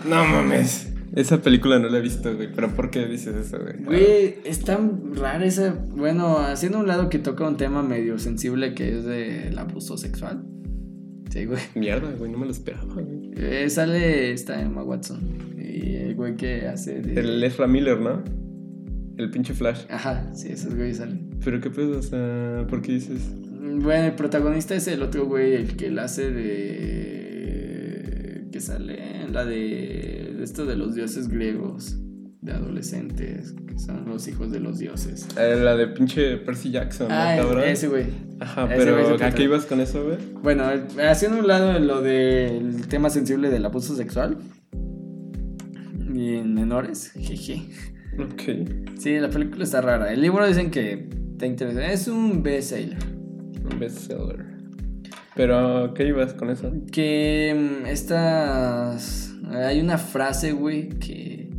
No mames. Esa película no la he visto, güey. Pero ¿por qué dices eso, güey? Güey, es tan rara esa. Bueno, haciendo un lado que toca un tema medio sensible que es del abuso sexual. Sí, güey. Mierda, güey, no me lo esperaba, güey. Eh, sale esta Emma Watson. Y el güey que hace de. El Ezra Miller, ¿no? El pinche Flash. Ajá, sí, esos güeyes salen. Pero qué pedo, o sea, ¿por qué dices? Bueno, el protagonista es el otro güey, el que la hace de. que sale en la de. esto de los dioses griegos, de adolescentes, que son los hijos de los dioses. Eh, la de pinche Percy Jackson, ¿no, Ah, cabrón? ese güey. Ajá, ese pero güey ¿a qué ibas con eso, güey? Bueno, haciendo un lado lo del tema sensible del abuso sexual. Y en menores, jeje. Ok. Sí, la película está rara. El libro dicen que te interesa. Es un bestseller. Un bestseller. Pero ¿a qué ibas con eso? Que mm, estas. Hay una frase, güey, que.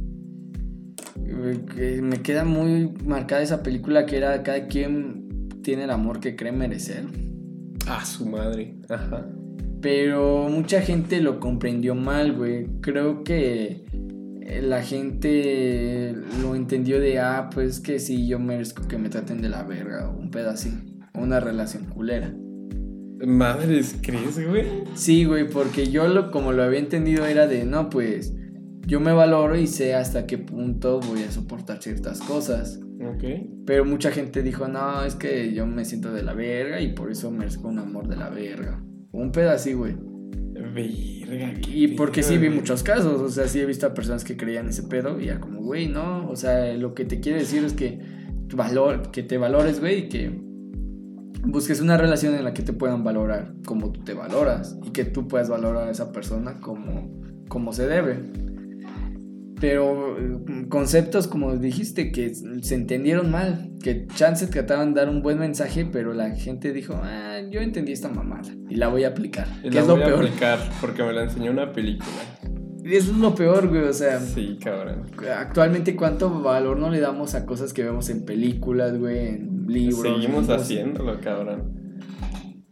que me queda muy marcada esa película que era cada quien tiene el amor que cree merecer. Ah, su madre. Ajá. Pero mucha gente lo comprendió mal, güey. Creo que la gente lo entendió de, ah, pues que sí, yo merezco que me traten de la verga o un o Una relación culera. Madres, ¿crees, güey? Sí, güey, porque yo lo, como lo había entendido era de, no, pues yo me valoro y sé hasta qué punto voy a soportar ciertas cosas. Ok. Pero mucha gente dijo, no, es que yo me siento de la verga y por eso merezco un amor de la verga. Un así, güey. Verga. Y porque sí vi muchos casos, o sea, sí he visto a personas que creían ese pedo y ya como, güey, no, o sea, lo que te quiere decir es que, tu valor, que te valores, güey, y que busques una relación en la que te puedan valorar como tú te valoras y que tú puedas valorar a esa persona como, como se debe. Pero eh, conceptos, como dijiste, que se entendieron mal, que chance trataban de dar un buen mensaje, pero la gente dijo, ah, yo entendí esta mamada y la voy a aplicar. Y que la es lo voy a peor. aplicar porque me la enseñó una película. Eso es lo peor, güey. O sea, Sí, cabrón. actualmente cuánto valor no le damos a cosas que vemos en películas, güey, en libros. Seguimos en haciéndolo, cabrón.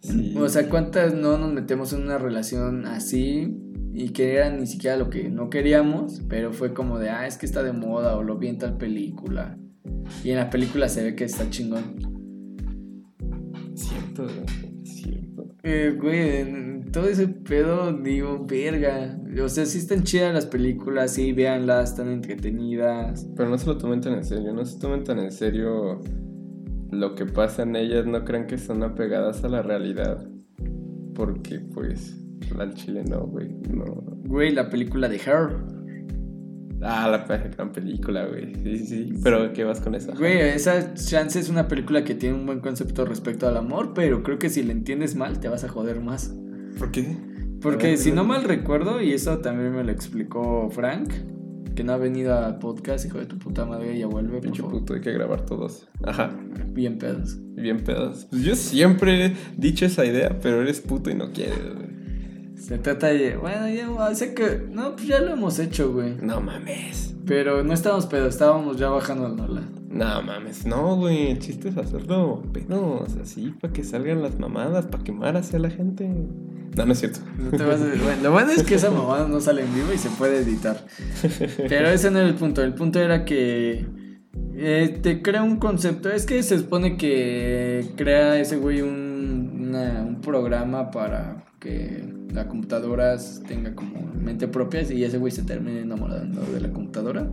Sí. O sea, cuántas no nos metemos en una relación así y que era ni siquiera lo que no queríamos, pero fue como de, ah, es que está de moda o lo vi en tal película. Y en la película se ve que está chingón. Cierto, cierto. Eh, güey, en todo ese pedo digo, verga. O sea, sí están chidas las películas, sí, véanlas, están entretenidas. Pero no se lo tomen tan en serio, no se tomen tan en serio lo que pasa en ellas, no crean que son apegadas a la realidad. Porque, pues, al chile no, güey, no. Güey, la película de Her. Ah, la gran película, güey. Sí, sí, sí. Pero, ¿qué vas con esa? Güey, esa chance es una película que tiene un buen concepto respecto al amor, pero creo que si la entiendes mal te vas a joder más. ¿Por qué? Porque A ver, si no mal recuerdo, y eso también me lo explicó Frank, que no ha venido al podcast, hijo de tu puta madre, ya vuelve, Pinche puto, hay que grabar todos. Ajá. Bien pedos. Bien pedos. Pues yo siempre he dicho esa idea, pero eres puto y no quieres, güey. Se trata de, bueno, ya sé que, no, pues ya lo hemos hecho, güey. No mames. Pero no estábamos pedos, estábamos ya bajando la nola. No mames, no, güey. El chiste es hacerlo pedos, así, para que salgan las mamadas, para quemar hacia la gente. No, no es cierto. No te vas a- bueno, lo bueno es que esa mamada no sale en vivo y se puede editar. Pero ese no era el punto. El punto era que eh, te crea un concepto. Es que se supone que crea ese güey un, una- un programa para que las computadoras tenga como mente propia y ese güey se termine enamorando de la computadora.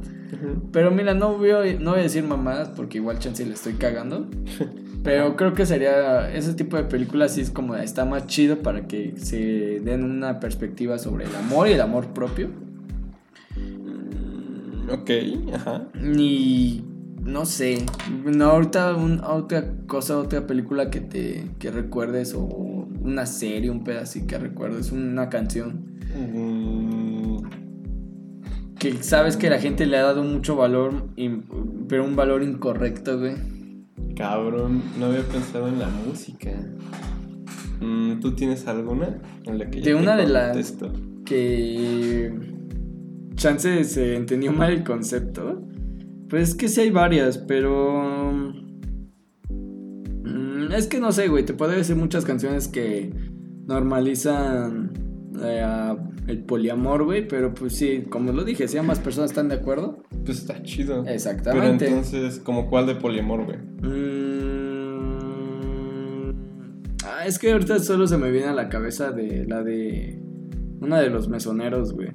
Pero mira, no voy, a, no voy a decir mamadas porque igual chance le estoy cagando. Pero creo que sería ese tipo de películas sí es como está más chido para que se den una perspectiva sobre el amor y el amor propio. Mm, Ok, ajá. Y no sé, no, ahorita un- otra cosa, otra película que te que recuerdes o una serie, un pedacito que recuerdes, una canción Mm, que sabes que la gente le ha dado mucho valor, pero un valor incorrecto, güey. cabrón, no había pensado en la música. Mm, ¿Tú tienes alguna en la que De yo una te de las- que chance se entendió mal el concepto. Pues es que sí hay varias, pero es que no sé, güey, te puedo decir muchas canciones que normalizan eh, el poliamor, güey, pero pues sí, como lo dije, si ambas personas están de acuerdo. Pues está chido. Exactamente. Pero entonces, ¿como cuál de poliamor, güey? Mm, ah, es que ahorita solo se me viene a la cabeza de la de una de los mesoneros, güey.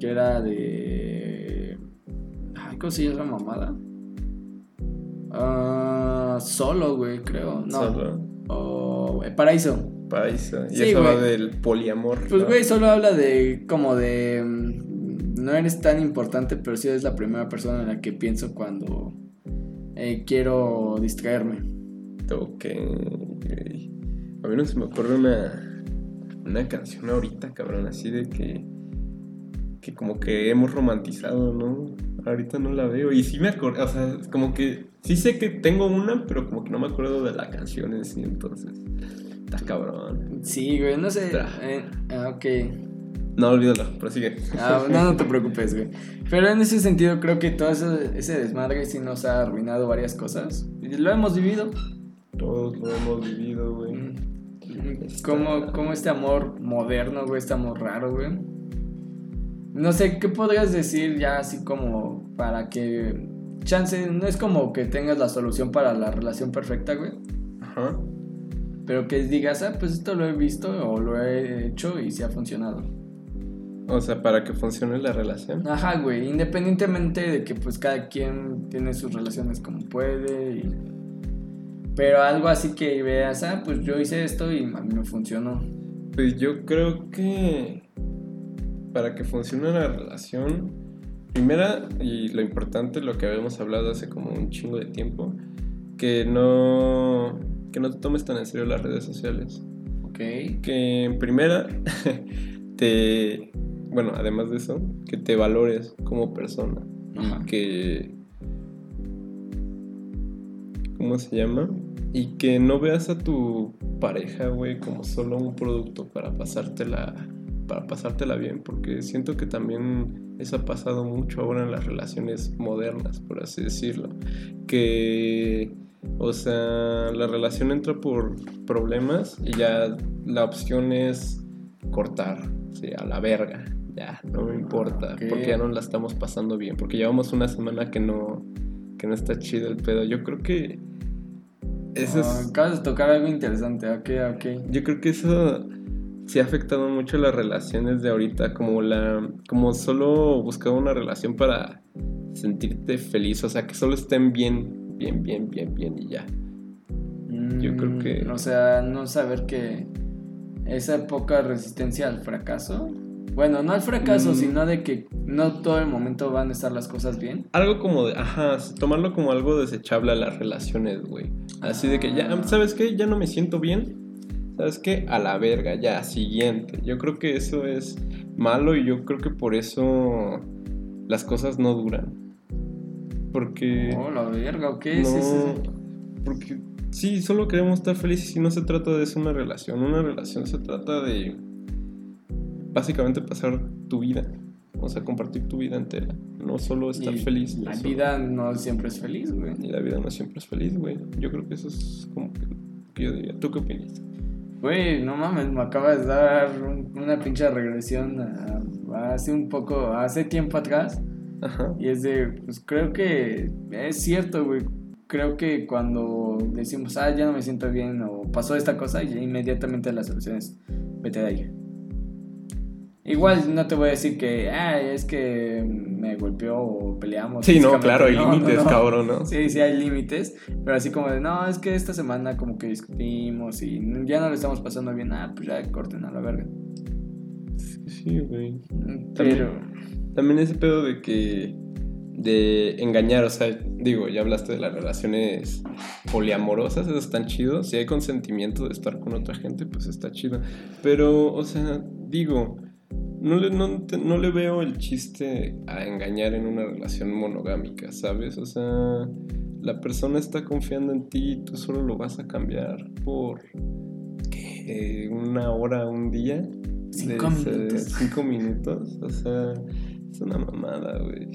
Que era de. Ay, ¿cómo se llama mamada? Ah, solo, güey, creo. No. Solo. O eh, Paraíso. Paraíso. Y Sí, eso güey. del poliamor. Pues, ¿no? güey, solo habla de. Como de. mm, No eres tan importante, pero sí eres la primera persona en la que pienso cuando eh, quiero distraerme. Ok. güey. A mí no se me ocurre una, una canción ahorita, cabrón, así de que. Que como que hemos romantizado, ¿no? Ahorita no la veo. Y sí me acuerdo, o sea, como que. Sí sé que tengo una, pero como que no me acuerdo de la canción en sí, entonces. Está cabrón. Sí, güey, no sé. Eh, ah, ok. No, olvídalo, prosigue. Ah, no, no te preocupes, güey. Pero en ese sentido creo que todo ese, ese desmadre sí nos ha arruinado varias cosas. Lo hemos vivido. Todos lo hemos vivido, güey. Mm. Como, como este amor moderno, güey, este amor raro, güey. No sé, ¿qué podrías decir ya así como para que... Chance, no es como que tengas la solución para la relación perfecta, güey. Ajá. Pero que digas, ah, pues esto lo he visto o lo he hecho y sí ha funcionado. O sea, para que funcione la relación. Ajá, güey, independientemente de que pues cada quien tiene sus relaciones como puede y... Pero algo así que veas, ah, pues yo hice esto y a mí me funcionó. Pues yo creo que para que funcione la relación, primera y lo importante, lo que habíamos hablado hace como un chingo de tiempo, que no que no te tomes tan en serio las redes sociales. Ok. Que en primera te bueno, además de eso, que te valores como persona Ajá. y que ¿cómo se llama? Y que no veas a tu pareja, güey, como solo un producto para pasártela para pasártela bien, porque siento que también eso ha pasado mucho ahora en las relaciones modernas, por así decirlo, que o sea, la relación entra por problemas y ya la opción es cortar, sí, a la verga. Ya, no me importa, porque ya no la estamos pasando bien, porque llevamos una semana que no que no está chido el pedo. Yo creo que eso Ah, es acabas de tocar algo interesante, ok, ok. yo creo que eso sí ha afectado mucho las relaciones de ahorita, como la como solo buscar una relación para sentirte feliz, o sea, que solo estén bien, bien, bien, bien, bien y ya. Yo creo que- Mm, O sea, no saber que esa poca resistencia al fracaso Bueno, no al fracaso, Mm. sino de que no todo el momento van a estar las cosas bien. Algo como de, ajá, tomarlo como algo desechable a las relaciones, güey. Así de que ya, ¿sabes qué? Ya no me siento bien. ¿Sabes qué? A la verga, ya, siguiente. Yo creo que eso es malo y yo creo que por eso las cosas no duran. Porque... Oh, la verga, ¿o qué? no, Sí, sí, sí. porque sí, solo queremos estar felices y no se trata de eso una relación. Una relación se trata de básicamente pasar tu vida. O sea, compartir tu vida entera. No solo estar Y feliz. La vida no siempre es feliz, güey. Y la vida no siempre es feliz, güey. Yo creo que eso es como que, que yo diría. ¿Tú qué opinas? Güey, no mames, me acabas de dar un- una pinche regresión a- a hace un poco, hace tiempo atrás. Ajá. Y es de, pues creo que es cierto, güey. Creo que cuando decimos, ah, ya no me siento bien o pasó esta cosa, y inmediatamente la solución es, vete de ahí. Igual no te voy a decir que, ah, es que me golpeó o peleamos. Sí, no, físicamente". claro, hay No, límites, no. cabrón, ¿no? Sí, sí hay límites, pero así como de, no, es que esta semana como que discutimos y ya no le estamos pasando bien, ah, pues ya corten a la verga. Sí, güey. Pero, También ese pedo de que. de engañar, o sea, digo, ya hablaste de las relaciones poliamorosas, eso están chido. Si hay consentimiento de estar con otra gente, pues está chido. Pero, o sea, digo, no le, no, te- no le veo el chiste a engañar en una relación monogámica, ¿sabes? O sea, la persona está confiando en ti y tú solo lo vas a cambiar por. ¿qué? Una hora, un día. Cinco De- de minutos. Cinco minutos. O sea, es una mamada, güey.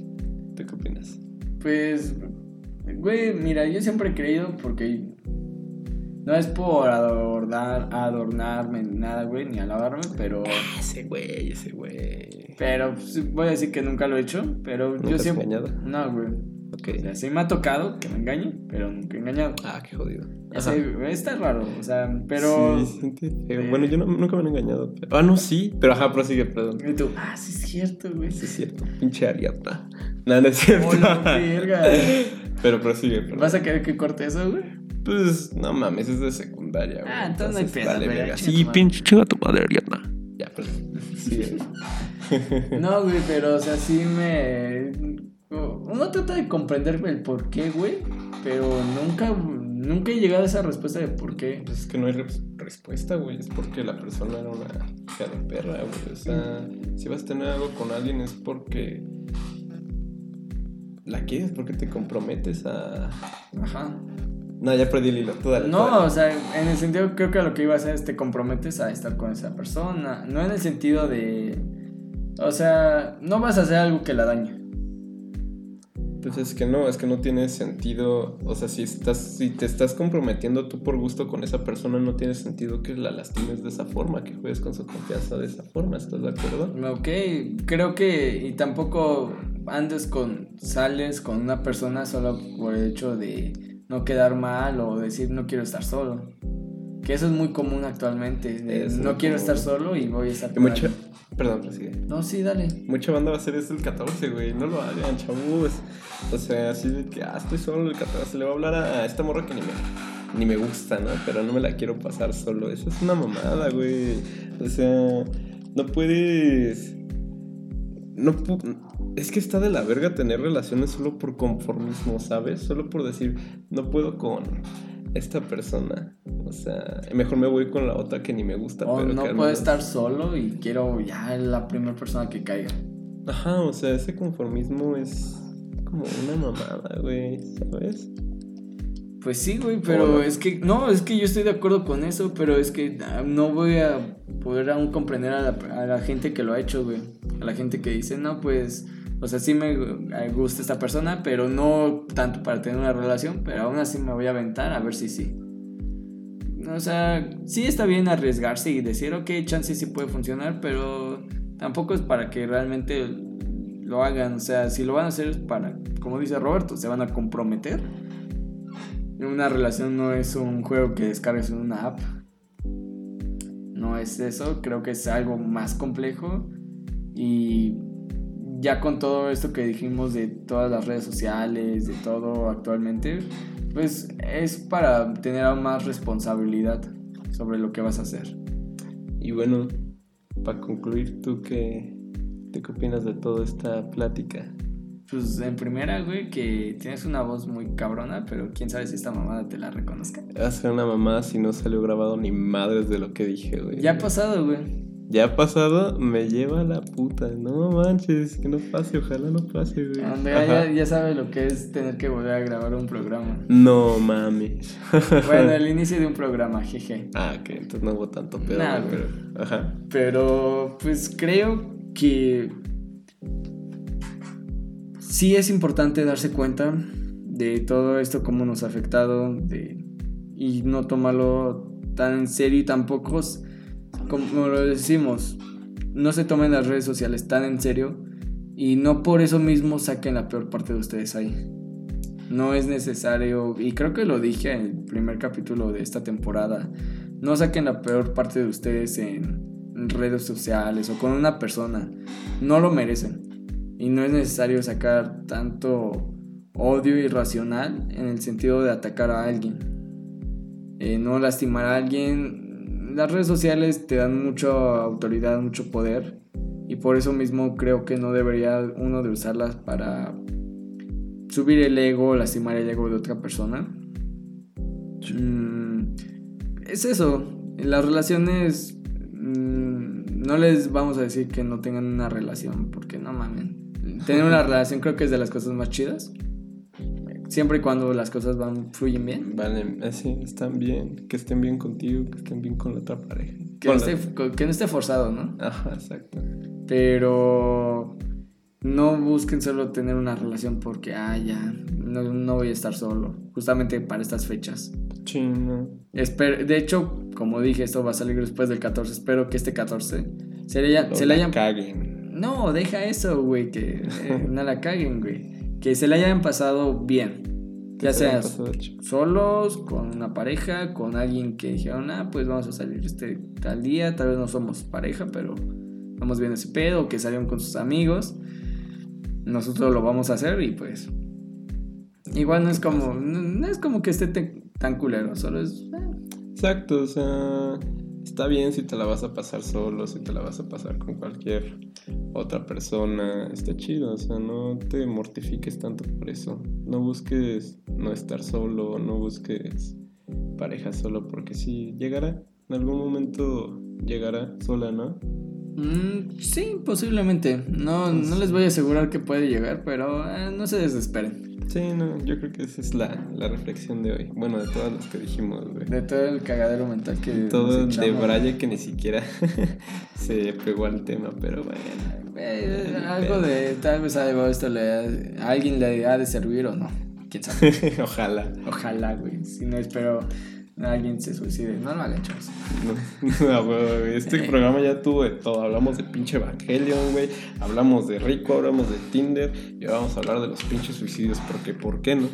¿Tú qué opinas? pues, güey, mira, yo siempre he creído porque no es por adornar, adornarme ni nada, güey, ni alabarme, pero, Ese güey, ese güey. pero voy a decir que nunca lo he hecho, pero ¿Nunca yo has siempre... engañado? No, güey. Ok. O sea, sí me ha tocado que me engañen, pero nunca he engañado. Ah, qué jodido. Güey, está raro, o sea, pero... Sí, siente feo. Bueno, yo no- nunca me han engañado. pero- Ah, no, sí. Pero ajá, prosigue, perdón. Y tú, ah, sí es cierto, güey. Sí, es cierto. Pinche ariata. No, no es cierto. Hola, verga. pero prosigue, perdón. ¿Vas a querer que corte eso, güey? Pues, no mames, es de secundaria, güey. Ah, entonces no hay pedo, vale, güey, verga. Sí, pinche chinga tu madre, ariata. Ya, perdón. Sigue. No, güey, pero, o sea, sí me... Uno trata de comprender el por qué, güey, pero nunca, nunca he llegado a esa respuesta de por qué. Pues es que no hay res- respuesta, güey. Es porque la persona era una hija de perra, güey. O sea, si vas a tener algo con alguien es porque la quieres, porque te comprometes a. Ajá. No, ya perdí el hilo. Tú dale. tú No, dale. o sea, en el sentido, creo que lo que iba a hacer es te comprometes a estar con esa persona. No en el sentido de. O sea, no vas a hacer algo que la dañe. Pues es que no, es que no tiene sentido. O sea, si estás, si te estás comprometiendo tú por gusto con esa persona, no tiene sentido que la lastimes de esa forma, que juegues con su confianza de esa forma, ¿estás de acuerdo? Ok, creo que. Y tampoco andes con. Sales con una persona solo por el hecho de no quedar mal o decir no quiero estar solo. Que eso es muy común actualmente. de, no quiero común. estar solo y voy a estar alguien. Perdón, prosigue. No, sí, dale. Mucha banda va a hacer esto el 14, güey. No lo hagan, chavos. O sea, así de que, ah, estoy solo el 14. Le voy a hablar a esta morra que ni me, ni me gusta, ¿no? Pero no me la quiero pasar solo. Eso es una mamada, güey. O sea, no puedes. No pu- Es que está de la verga tener relaciones solo por conformismo, ¿sabes? Solo por decir, no puedo con esta persona. O sea, mejor me voy con la otra que ni me gusta. O pero no puedo menos- estar solo y quiero ya la primera persona que caiga. Ajá, o sea, ese conformismo es como una mamada, güey, ¿sabes? Pues sí, güey, pero es que, no, es que yo estoy de acuerdo con eso, pero es que ah, no voy a poder aún comprender a la, a la gente que lo ha hecho, güey. A la gente que dice, no, pues, o sea, sí me gusta esta persona, pero no tanto para tener una relación, pero aún así me voy a aventar a ver si sí. O sea, sí está bien arriesgarse y decir, ok, chance sí puede funcionar, pero tampoco es para que realmente lo hagan. O sea, si lo van a hacer es para, como dice Roberto, se van a comprometer. Una relación no es un juego que descargues en una app. No es eso, creo que es algo más complejo. Y ya con todo esto que dijimos de todas las redes sociales, de todo actualmente, pues es para tener aún más responsabilidad sobre lo que vas a hacer. Y bueno, para concluir, ¿tú qué, ¿Tú qué opinas de toda esta plática? Pues en primera, güey, que tienes una voz muy cabrona, pero quién sabe si esta mamada te la reconozca. Hace una mamada si no salió grabado ni madres de lo que dije, güey. Ya ha pasado, güey. Ya pasado, me lleva a la puta. No manches, que no pase, ojalá no pase, güey. Andrea ya, ya sabe lo que es tener que volver a grabar un programa. No mames. Bueno, el inicio de un programa, jeje. Ah, ok, entonces no hubo tanto pedo, Nah, güey, pero. Ajá. Pero pues creo que sí es importante darse cuenta de todo esto, cómo nos ha afectado, de, y no tomarlo tan en serio y tampoco, como lo decimos, no se tomen las redes sociales tan en serio y no por eso mismo saquen la peor parte de ustedes ahí. No es necesario, y creo que lo dije en el primer capítulo de esta temporada, no saquen la peor parte de ustedes en redes sociales o con una persona. No lo merecen. Y no es necesario sacar tanto odio irracional en el sentido de atacar a alguien. Eh, no lastimar a alguien. Las redes sociales te dan mucha autoridad, mucho poder. Y por eso mismo creo que no debería uno de usarlas para subir el ego, lastimar el ego de otra persona. Mm, es eso. En las relaciones mm, no les vamos a decir que no tengan una relación, porque no mamen. Tener una relación creo que es de las cosas más chidas. Siempre y cuando las cosas van, fluyen bien. Vale, así, están bien. Que estén bien contigo, que estén bien con la otra pareja. Que no, la- esté, que no esté forzado, ¿no? Ajá, exacto. Pero no busquen solo tener una relación porque, ah, ya, no, no voy a estar solo. Justamente para estas fechas. Chino. Esper- de hecho, como dije, esto va a salir después del 14. Espero que este 14 se le, haya- se le hayan caguen. No, deja eso, güey, que eh, no la caguen, güey. Que se la hayan pasado bien. Ya Que se hayan seas pasado chido. solos, con una pareja, con alguien que dijeron, ah, pues vamos a salir este tal día. Tal vez no somos pareja, pero vamos bien ese pedo. Que salieron con sus amigos. Nosotros lo vamos a hacer y pues. Igual no es como. No, no es como que esté tan culero, solo es. eh, Exacto, o sea, está bien si te la vas a pasar solo, si te la vas a pasar con cualquier otra persona, está chido, o sea, no te mortifiques tanto por eso. No busques no estar solo, no busques pareja solo, porque sí, llegará, en algún momento llegará sola, ¿no? Mm, sí, posiblemente. No, no les voy a asegurar que puede llegar, pero eh, no se desesperen. Sí, no, yo creo que esa es la, la reflexión de hoy. Bueno, de todas las que dijimos, güey. De todo el cagadero mental que. Todo nos de. Braille que ni siquiera se pegó al tema, pero bueno. Eh, algo de. Tal vez algo de esto le, a alguien le ha de servir o no. Quién sabe. Ojalá. Ojalá, güey. Si no espero alguien se suicide. No lo hagan, chavos. No, no, este programa ya tuvo de todo. Hablamos de pinche Evangelion, güey. Hablamos de Rico, hablamos de Tinder. Y ahora vamos a hablar de los pinches suicidios. Porque, ¿por qué no?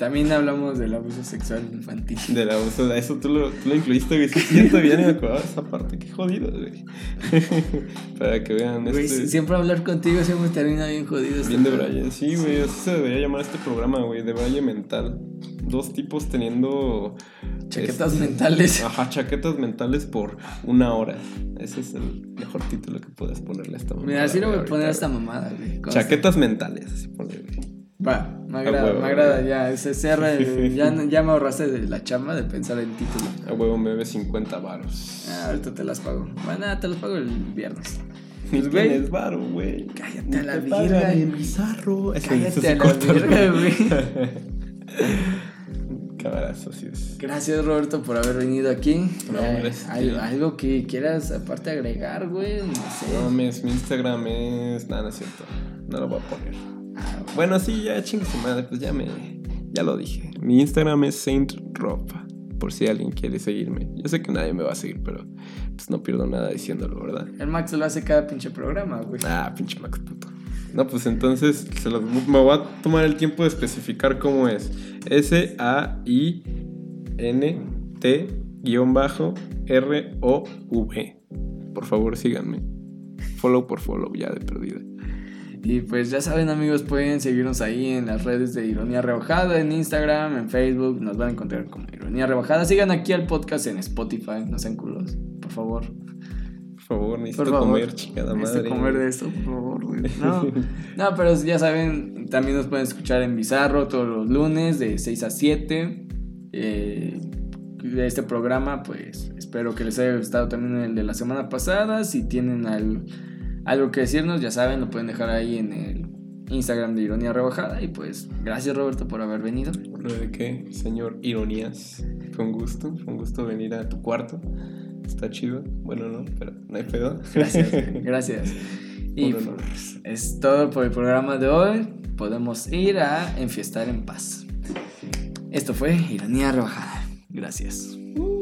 También hablamos del abuso sexual infantil. De la o sea, eso tú lo, tú lo incluiste, güey. Sí, ya ni me acordaba de esa parte. Qué jodido, güey. Para que vean Güey, este. siempre hablar contigo siempre termina bien jodido. Bien de Braille, sí, güey, así se debería llamar este programa, güey, de Braille mental. Dos tipos teniendo... Chaquetas este, mentales. Ajá, chaquetas mentales por una hora. Ese es el mejor título que puedes ponerle a esta mamada. Mira, así lo voy a poner a esta mamada, güey. Chaquetas mentales, así ponle, güey. Va, me agrada, huevo, me agrada, ya, ese cierra, el- ya, ya me ahorraste de la chamba de pensar en título. A huevo me debe 50 varos. Ah, ahorita te las pago. Bueno, te las pago el viernes. Pues, güey. tienes varo, güey. Cállate a la verga. el bizarro. Eso- Cállate a la verga, güey. Cabarazo, así es. Gracias, Roberto, por haber venido aquí. No, Eh, algo, ti. algo que quieras aparte agregar, güey, no sé. No mames, mi Instagram es... Nada, no es cierto. No lo voy a poner. Ah, Bueno, sí, ya chingue su madre, pues ya me. Ya lo dije. Mi Instagram es Saint Rob. Por si alguien quiere seguirme. Yo sé que nadie me va a seguir, pero pues no pierdo nada diciéndolo, ¿verdad? el Max lo hace cada pinche programa, güey. Ah, pinche Max puto. No, pues entonces se los- me voy a tomar el tiempo de especificar cómo es. S-A-I-N-T-R-O-V. Por favor, síganme. Follow por follow, ya de perdida. Y pues ya saben, amigos, pueden seguirnos ahí en las redes de Ironía Rebajada, en Instagram, en Facebook. Nos van a encontrar como Ironía Rebajada. Sigan aquí al podcast en Spotify, no sean culos, por favor. Por favor, necesito Por favor. comer, chingada Necesito madre. comer de esto, por favor, güey. No, no, pero ya saben, también nos pueden escuchar en Bizarro todos los lunes de 6 a 7. Eh, de este programa, pues espero que les haya gustado también el de la semana pasada. Si tienen al- algo que decirnos, ya saben, lo pueden dejar ahí en el Instagram de Ironía Rebajada. Y pues, gracias Roberto por haber venido. ¿Lo de qué? Señor Ironías. Fue un gusto, fue un gusto venir a tu cuarto. Está chido. Bueno, no, pero no hay pedo. Gracias, gracias. Y pues, es todo por el programa de hoy. Podemos ir a enfiestar en paz. Esto fue Ironía Rebajada. Gracias. Uh.